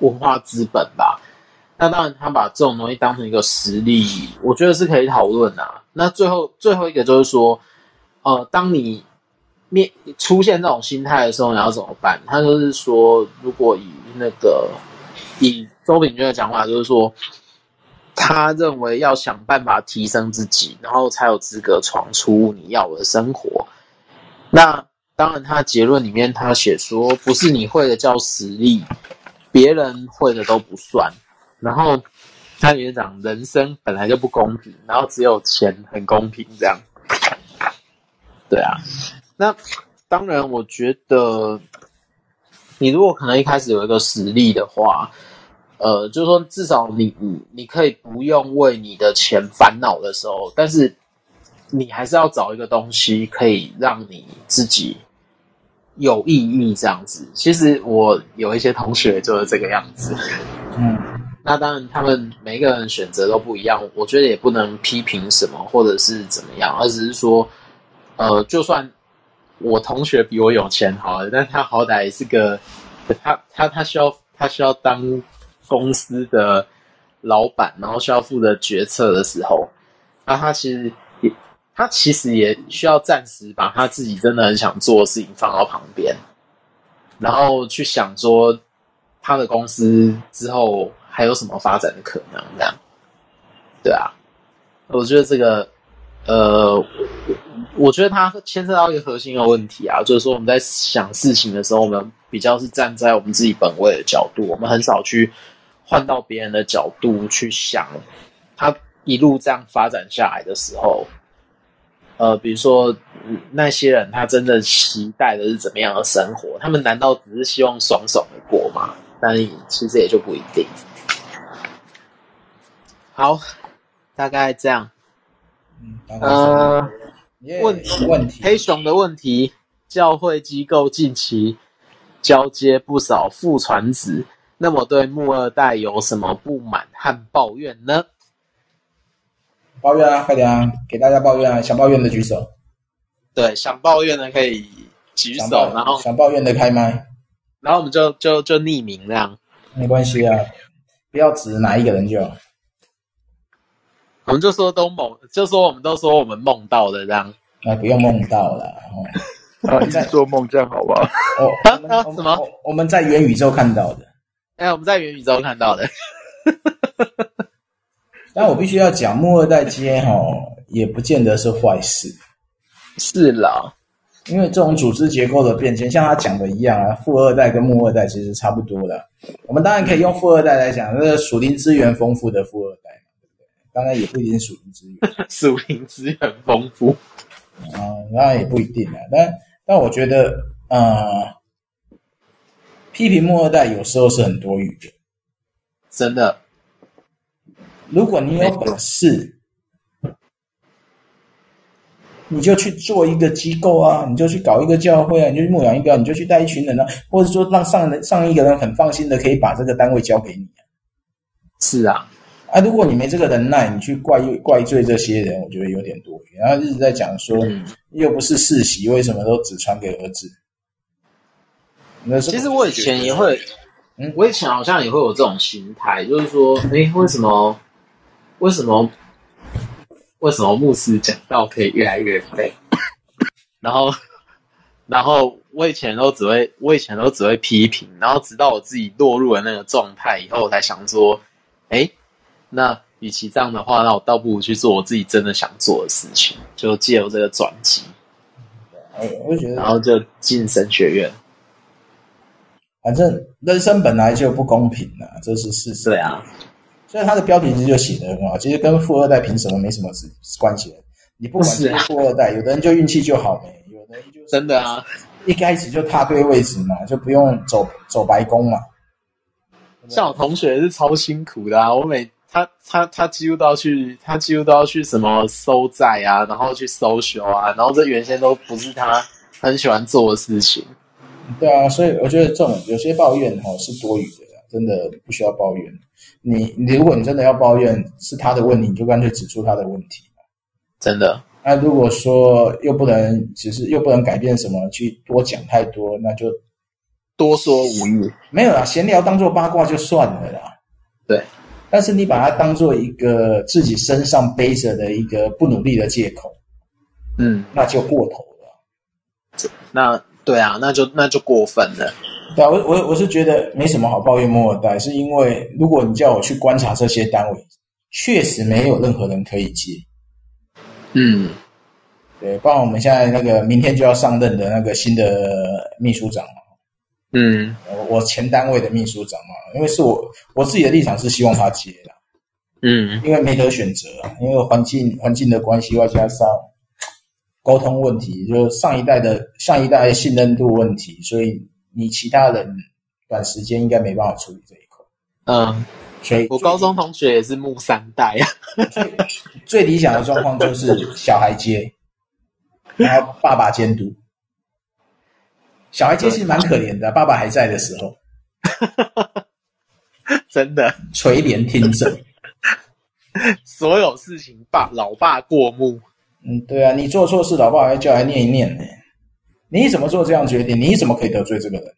文化资本吧。那当然，他把这种东西当成一个实力，我觉得是可以讨论的。那最后最后一个就是说，呃，当你面出现这种心态的时候，你要怎么办？他就是说，如果以那个以周炳钧的讲话，就是说，他认为要想办法提升自己，然后才有资格闯出你要的生活。那当然，他结论里面他写说，不是你会的叫实力，别人会的都不算。然后他也讲，人生本来就不公平，然后只有钱很公平，这样。对啊。那当然，我觉得你如果可能一开始有一个实力的话，呃，就是说至少你你你可以不用为你的钱烦恼的时候，但是你还是要找一个东西可以让你自己有意义这样子。其实我有一些同学就是这个样子，嗯，那当然他们每一个人选择都不一样，我觉得也不能批评什么或者是怎么样，而只是说，呃，就算。我同学比我有钱好了，但他好歹也是个，他他他需要他需要当公司的老板，然后需要负责决策的时候，那他其实也他其实也需要暂时把他自己真的很想做的事情放到旁边，然后去想说他的公司之后还有什么发展的可能，这样，对啊，我觉得这个，呃。我觉得它牵涉到一个核心的问题啊，就是说我们在想事情的时候，我们比较是站在我们自己本位的角度，我们很少去换到别人的角度去想，他一路这样发展下来的时候，呃，比如说那些人他真的期待的是怎么样的生活？他们难道只是希望爽爽的过吗？但其实也就不一定。好，大概这样。嗯，呃。问题问题，黑熊的问题，教会机构近期交接不少副传子，那么对木二代有什么不满和抱怨呢？抱怨啊，快点啊，给大家抱怨啊，想抱怨的举手。对，想抱怨的可以举手，然后想抱怨的开麦，然后我们就就就匿名这样，没关系啊，不要指哪一个人就好。我们就说都梦，就说我们都说我们梦到的这样，啊，不用梦到了，哦，<laughs> 啊，在做梦这样好不好？哦，<laughs> 啊，什么？我们在元宇宙看到的，哎，我们在元宇宙看到的。<laughs> 但我必须要讲，木二代接哈，也不见得是坏事，是啦，因为这种组织结构的变迁，像他讲的一样啊，富二代跟木二代其实差不多的。我们当然可以用富二代来讲，那个属灵资源丰富的富二代。当然也不一定属灵资源，<laughs> 属灵资源丰富，啊、嗯，那也不一定啊。但但我觉得，呃，批评末二代有时候是很多余的，真的。如果你有本事，你就去做一个机构啊，你就去搞一个教会啊，你就去牧养一个，你就去带一群人啊，或者说让上人上一个人很放心的可以把这个单位交给你。是啊。啊，如果你没这个能耐，你去怪怪罪这些人，我觉得有点多余。然后一直在讲说，嗯、又不是世袭，为什么都只传给儿子？那其实我以前也会，嗯，我以前好像也会有这种心态，就是说，哎，为什么，为什么，为什么牧师讲道可以越来越废？<coughs> 然后，然后我以前都只会，我以前都只会批评，然后直到我自己落入了那个状态以后，我才想说，哎。那与其这样的话，那我倒不如去做我自己真的想做的事情，就借由这个转机，我觉得，然后就进神学院。反正人生本来就不公平了，这是事实。对啊，所以他的标题其实就写的很好，其实跟富二代凭什么没什么关系。你不管是富二代，有的人就运气就好没，有的人就真的啊，一开始就踏对位置嘛，就不用走走白宫嘛。像我同学是超辛苦的啊，我每。他他他几乎都要去，他几乎都要去什么收债啊，然后去 social 啊，然后这原先都不是他很喜欢做的事情。对啊，所以我觉得这种有些抱怨哈是多余的，真的不需要抱怨。你你如果你真的要抱怨是他的问题，你就干脆指出他的问题。真的。那如果说又不能，只是又不能改变什么，去多讲太多，那就多说无益。没有啦，闲聊当做八卦就算了啦。对。但是你把它当做一个自己身上背着的一个不努力的借口，嗯，那就过头了。那对啊，那就那就过分了。对啊，我我我是觉得没什么好抱怨末二代，是因为如果你叫我去观察这些单位，确实没有任何人可以接。嗯，对，包括我们现在那个明天就要上任的那个新的秘书长嘛。嗯，我我前单位的秘书长嘛，因为是我我自己的立场是希望他接的。嗯，因为没得选择，因为环境环境的关系，外加上沟通问题，就是上一代的上一代信任度问题，所以。你其他人短时间应该没办法处理这一块。嗯，所以我高中同学也是木三代啊。最最理想的状况就是小孩接，然后爸爸监督。小孩接其实蛮可怜的，爸爸还在的时候，<laughs> 真的垂帘听政，<laughs> 所有事情爸老爸过目。嗯，对啊，你做错事，老爸还叫来念一念呢。你怎么做这样决定？你怎么可以得罪这个人？<laughs>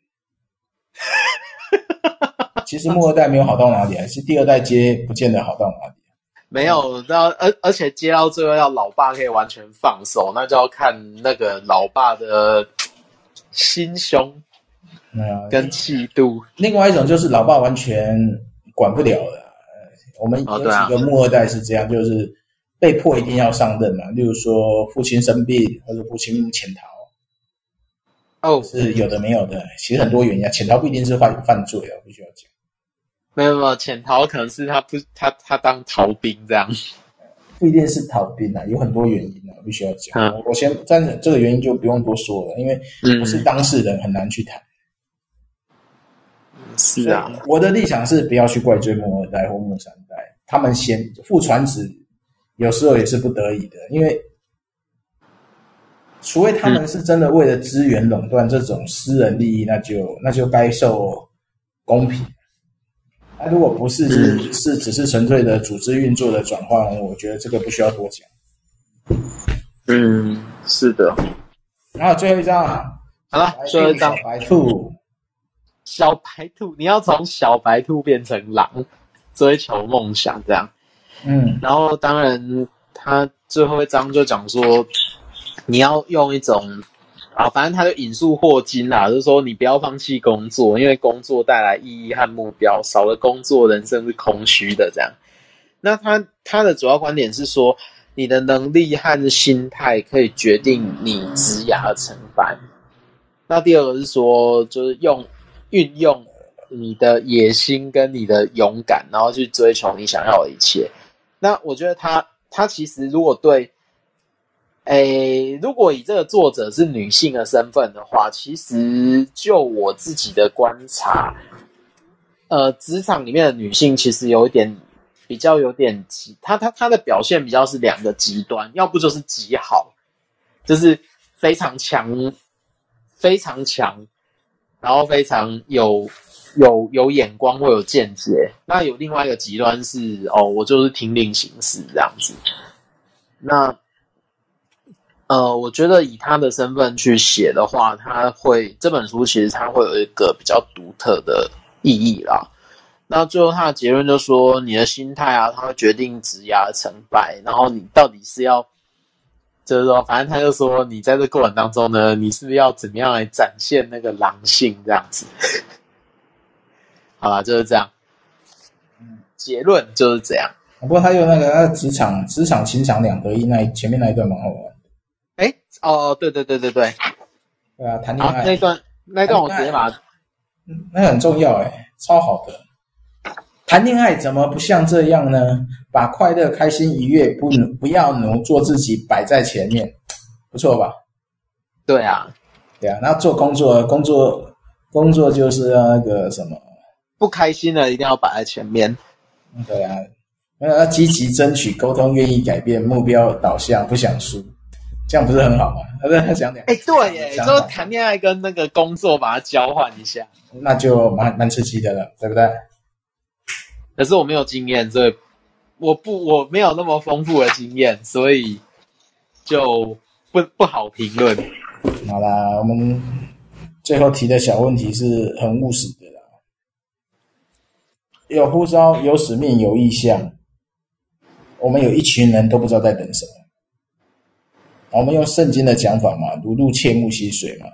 其实末二代没有好到哪里，是第二代接不见得好到哪里。没有，到而而且接到最后要老爸可以完全放手，那就要看那个老爸的心胸，跟气度。另外一种就是老爸完全管不了了。我们有几个末二代是这样，就是被迫一定要上任嘛，例如说父亲生病或者父亲潜逃。哦，是有的没有的，其实很多原因啊。潜逃不一定是犯犯罪啊，必须要讲。没有没有，潜逃可能是他不他他当逃兵这样，不一定是逃兵啊，有很多原因啊，必须要讲。嗯、我先站着这个原因就不用多说了，因为不是当事人很难去谈。嗯、是啊，我的立场是不要去怪罪末二代或末三代，他们先父传子，有时候也是不得已的，因为。除非他们是真的为了资源垄断这种私人利益，嗯、那就那就该受公平。那如果不是是、只是纯粹的组织运作的转换，我觉得这个不需要多讲。嗯，是的。然后最后一张，好了，最后一张白兔。小白兔，你要从小白兔变成狼，追求梦想这样。嗯，然后当然他最后一张就讲说。你要用一种啊，反正他就引述霍金啦，就是说你不要放弃工作，因为工作带来意义和目标，少了工作，人生是空虚的。这样，那他他的主要观点是说，你的能力和心态可以决定你职涯的成败。那第二个是说，就是用运用你的野心跟你的勇敢，然后去追求你想要的一切。那我觉得他他其实如果对。诶，如果以这个作者是女性的身份的话，其实就我自己的观察，呃，职场里面的女性其实有一点比较有点极，她她她的表现比较是两个极端，要不就是极好，就是非常强，非常强，然后非常有有有眼光或有见解。那有另外一个极端是哦，我就是听令行事这样子，那。呃，我觉得以他的身份去写的话，他会这本书其实他会有一个比较独特的意义啦。那最后他的结论就说，你的心态啊，他会决定职涯的成败。然后你到底是要，就是说，反正他就说，你在这过程当中呢，你是不是要怎么样来展现那个狼性这样子？<laughs> 好啦，就是这样。嗯，结论就是这样。不过他有那个职场职场情场两得意那前面那一段蛮好玩。哎，哦，对对对对对，对啊，谈恋爱那段那段我直接把它，那很重要哎，超好的。谈恋爱怎么不像这样呢？把快乐、开心、愉悦不不要奴，做自己摆在前面，不错吧？对啊，对啊。那做工作，工作工作就是要那个什么，不开心的一定要摆在前面。对啊，要积极争取沟通，愿意改变，目标导向，不想输。这样不是很好吗？他在他讲点，哎，对耶，说谈恋爱跟那个工作把它交换一下，那就蛮蛮刺激的了，对不对？可是我没有经验，所以我不我没有那么丰富的经验，所以就不不好评论。好啦，我们最后提的小问题是很务实的啦，有呼召，有使命，有意向，我们有一群人都不知道在等什么。我们用圣经的讲法嘛，如入切木溪水嘛。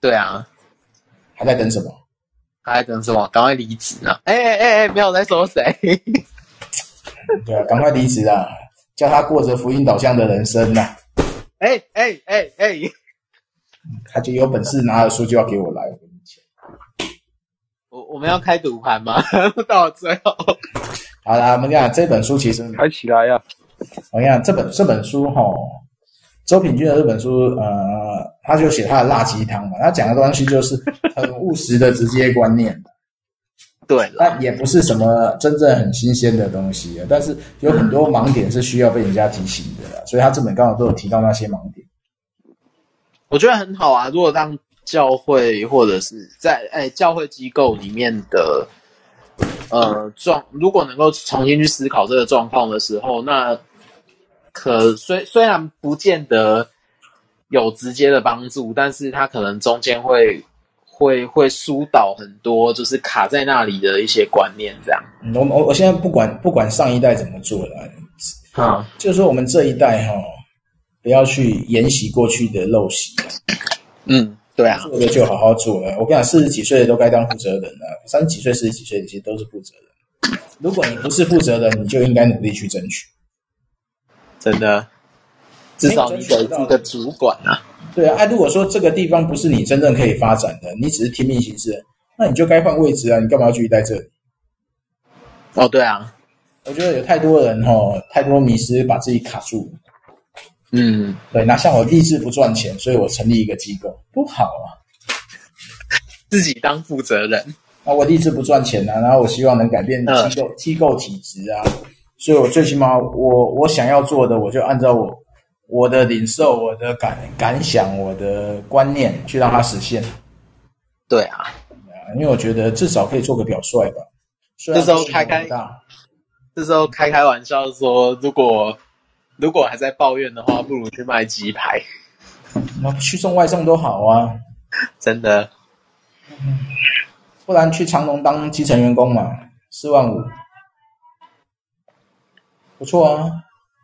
对啊，还在等什么？还在等什么？赶快离职啊！哎哎哎哎，没有在说谁。<laughs> 对啊，赶快离职啊！叫他过着福音导向的人生呐、啊！哎哎哎哎，他就有本事拿了书就要给我来，我跟你讲。我我们要开赌盘吗？<laughs> 到最后，好啦，我们讲这本书其实开起来呀、啊！我跟你讲这本这本书哈，周品君的这本书，呃，他就写他的辣鸡汤嘛，他讲的东西就是 <laughs> 很务实的直接观念。对，但也不是什么真正很新鲜的东西，但是有很多盲点是需要被人家提醒的，所以他这本刚好都有提到那些盲点。我觉得很好啊，如果让教会或者是在哎教会机构里面的呃状，如果能够重新去思考这个状况的时候，那可虽虽然不见得有直接的帮助，但是他可能中间会。会会疏导很多，就是卡在那里的一些观念，这样。我我我现在不管不管上一代怎么做了，啊，就是说我们这一代哈，不要去沿袭过去的陋习。嗯，对啊，做的就好好做了。我跟你讲，四十几岁的都该当负责人了，三十几岁、四十几岁的其实都是负责人。如果你不是负责人，你就应该努力去争取。真的，至少你得一个主管啊。对啊，哎、啊，如果说这个地方不是你真正可以发展的，你只是听命行事，那你就该换位置啊！你干嘛要继续在这里？哦，对啊，我觉得有太多人哦，太多迷失把自己卡住。嗯，对，那像我立志不赚钱，所以我成立一个机构，不好啊！自己当负责人啊，我立志不赚钱啊，然后我希望能改变机构、嗯、机构体制啊，所以我最起码我我想要做的，我就按照我。我的领受，我的感感想，我的观念，去让它实现。对啊，因为我觉得至少可以做个表率吧。这时候开开，这时候开开玩笑说，如果如果还在抱怨的话，不如去卖鸡排。<laughs> 那去送外送都好啊，真的。不然去长隆当基层员工嘛，四万五，不错啊。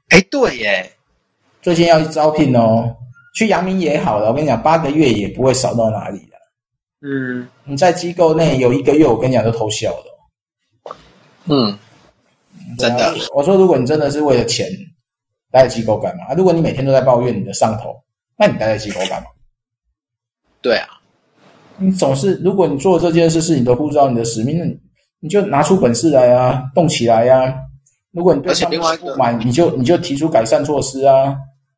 哎，对耶。最近要去招聘哦，去阳明也好了。我跟你讲，八个月也不会少到哪里的。嗯，你在机构内有一个月，我跟你讲都偷笑了。嗯，真的。我说，如果你真的是为了钱待在机构干嘛？如果你每天都在抱怨你的上头，那你待在机构干嘛？对啊，你总是，如果你做这件事是你都不知道、你的使命，那你你就拿出本事来啊，动起来呀、啊。如果你对上司不满，你就你就提出改善措施啊。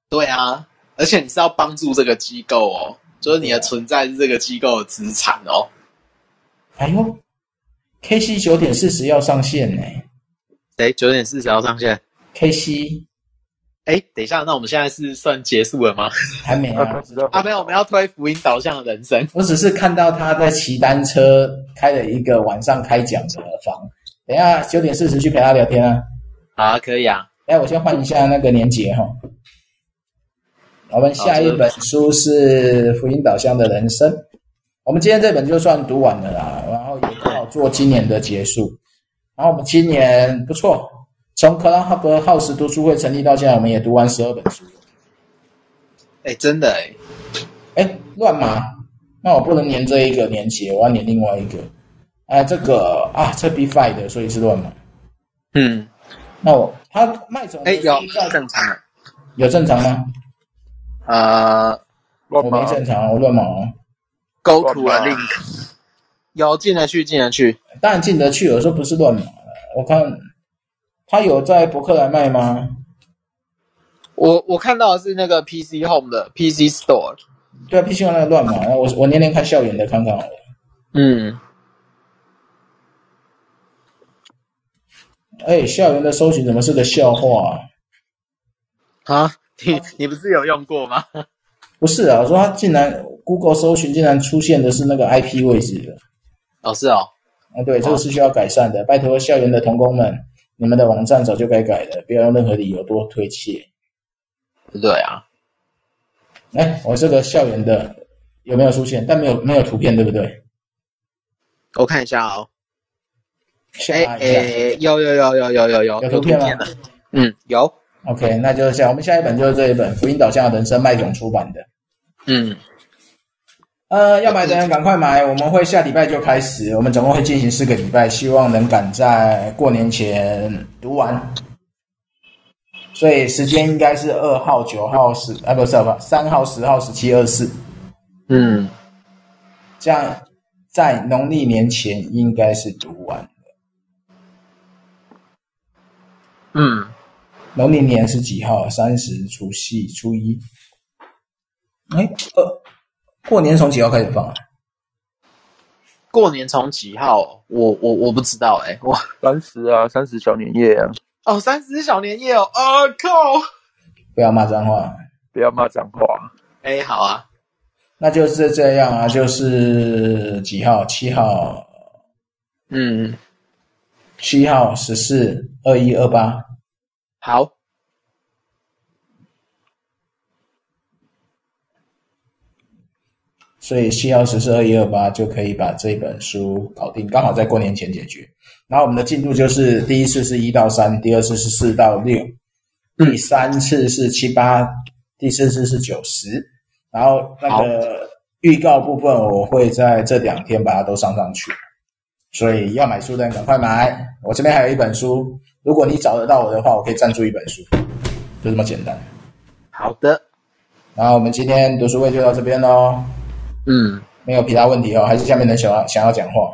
对啊，而且你是要帮助这个机构哦，就是你的存在是这个机构的资产哦。哎呦，K C 九点四十要上线呢？哎，九点四十要上线？K C，哎，等一下，那我们现在是算结束了吗？还没啊，啊，没有，我们要推福音导向的人生。我只是看到他在骑单车开了一个晚上开讲的房，等一下九点四十去陪他聊天啊。好啊，可以啊。哎，我先换一下那个连接哈。我们下一本书是《福音导向的人生》，我们今天这本就算读完了啦，然后也刚好做今年的结束。然后我们今年不错，从克拉哈伯 House 读书会成立到现在，我们也读完十二本书。哎，真的哎，哎，乱码，那我不能粘这一个连接，我要粘另外一个。哎，这个啊，这 B5 的，所以是乱码。嗯，那我他卖总哎有正常，有正常吗？呃，我没正常，我乱码。Go to a link，有进得去，进得去，当然进得去。有时候不是乱码，我看他有在博客来卖吗？我我看到的是那个 PC Home 的 PC Store。对啊，PC Home 那个乱码，我我年年看校园的看看好了。嗯。哎，校园的搜寻怎么是个笑话啊？啊？你你不是有用过吗？<laughs> 不是啊，我说他竟然 Google 搜寻竟然出现的是那个 IP 位置的。哦，是哦。啊，对，这个是需要改善的。拜托校园的同工们，你们的网站早就该改了，不要用任何理由多推卸。对啊。哎，我这个校园的有没有出现？但没有没有图片，对不对？我看一下哦。哎哎，有有有有有有有有图片吗？嗯，有。OK，那就是下我们下一本就是这一本《福音导向的人生》，麦总出版的。嗯，呃，要买的人赶快买，我们会下礼拜就开始，我们总共会进行四个礼拜，希望能赶在过年前读完。所以时间应该是二号、九号、十啊，不是吧？三号、十号、十七、二十四。嗯，这样在农历年前应该是读完的。嗯，农历年是几号？三十、除夕、初一。哎，呃，过年从几号开始放啊？过年从几号？我我我不知道哎、欸，我三十啊，三十小年夜啊。哦，三十小年夜哦，啊、哦、靠！不要骂脏话，不要骂脏话。哎，好啊，那就是这样啊，就是几号？七号。嗯，七号、十四、二一、二八。好。所以七号十四二一二八就可以把这本书搞定，刚好在过年前解决。然后我们的进度就是第一次是一到三，第二次是四到六，第三次是七八，第四次是九十。然后那个预告部分我会在这两天把它都上上去。所以要买书的人赶快买，我这边还有一本书，如果你找得到我的话，我可以赞助一本书，就这么简单。好的，然后我们今天读书会就到这边喽。嗯，没有其他问题哦，还是下面的想要想要讲话，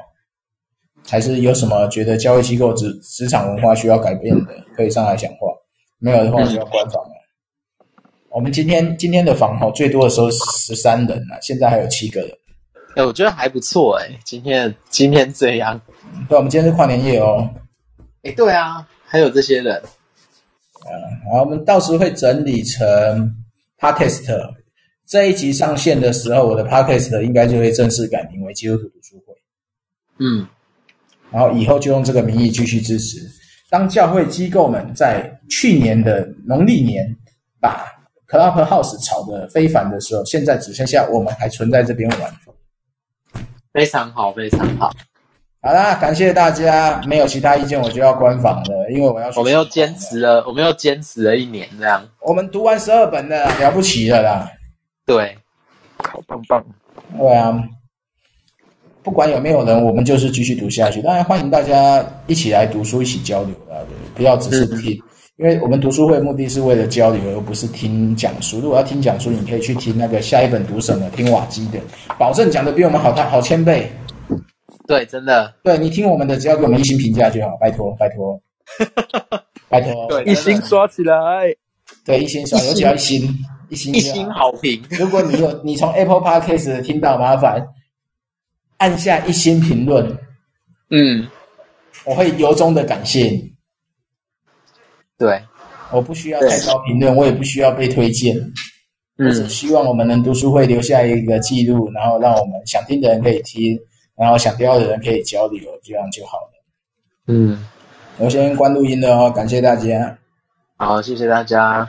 还是有什么觉得教育机构职职场文化需要改变的，可以上来讲话。没有的话就要关房了。嗯、我们今天今天的房号最多的时候十三人了，现在还有七个人。哎，我觉得还不错哎，今天今天这样。对，我们今天是跨年夜哦。哎，对啊，还有这些人。嗯，然后我们到时会整理成 Podcast。这一集上线的时候，我的 podcast 应该就会正式改名为基督徒读书会。嗯，然后以后就用这个名义继续支持。当教会机构们在去年的农历年把 Clubhouse 炒得非凡的时候，现在只剩下我们还存在这边玩。非常好，非常好。好啦，感谢大家。没有其他意见，我就要关房了，因为我要。我们又坚持了，我们又坚持了一年，这样。我们读完十二本了，了不起了啦。对，好棒棒。对啊，不管有没有人，我们就是继续读下去。当然，欢迎大家一起来读书，一起交流啦！对，不要只是听，嗯、因为我们读书会目的是为了交流，而不是听讲书。如果要听讲书，你可以去听那个下一本读什么，听瓦基的，保证讲的比我们好，他好千倍。对，真的。对，你听我们的，只要给我们一星评价就好，拜托，拜托，<laughs> 拜托，对，一星刷起来。对，一星刷，尤其要一星。一星，一星好评。如果你有你从 Apple Podcast 听到，麻烦按下一星评论。嗯，我会由衷的感谢你。对，我不需要太高评论，我也不需要被推荐。嗯，我只希望我们能读书会留下一个记录，然后让我们想听的人可以听，然后想钓的人可以交流，这样就好了。嗯，我先关录音了哦，感谢大家。好，谢谢大家。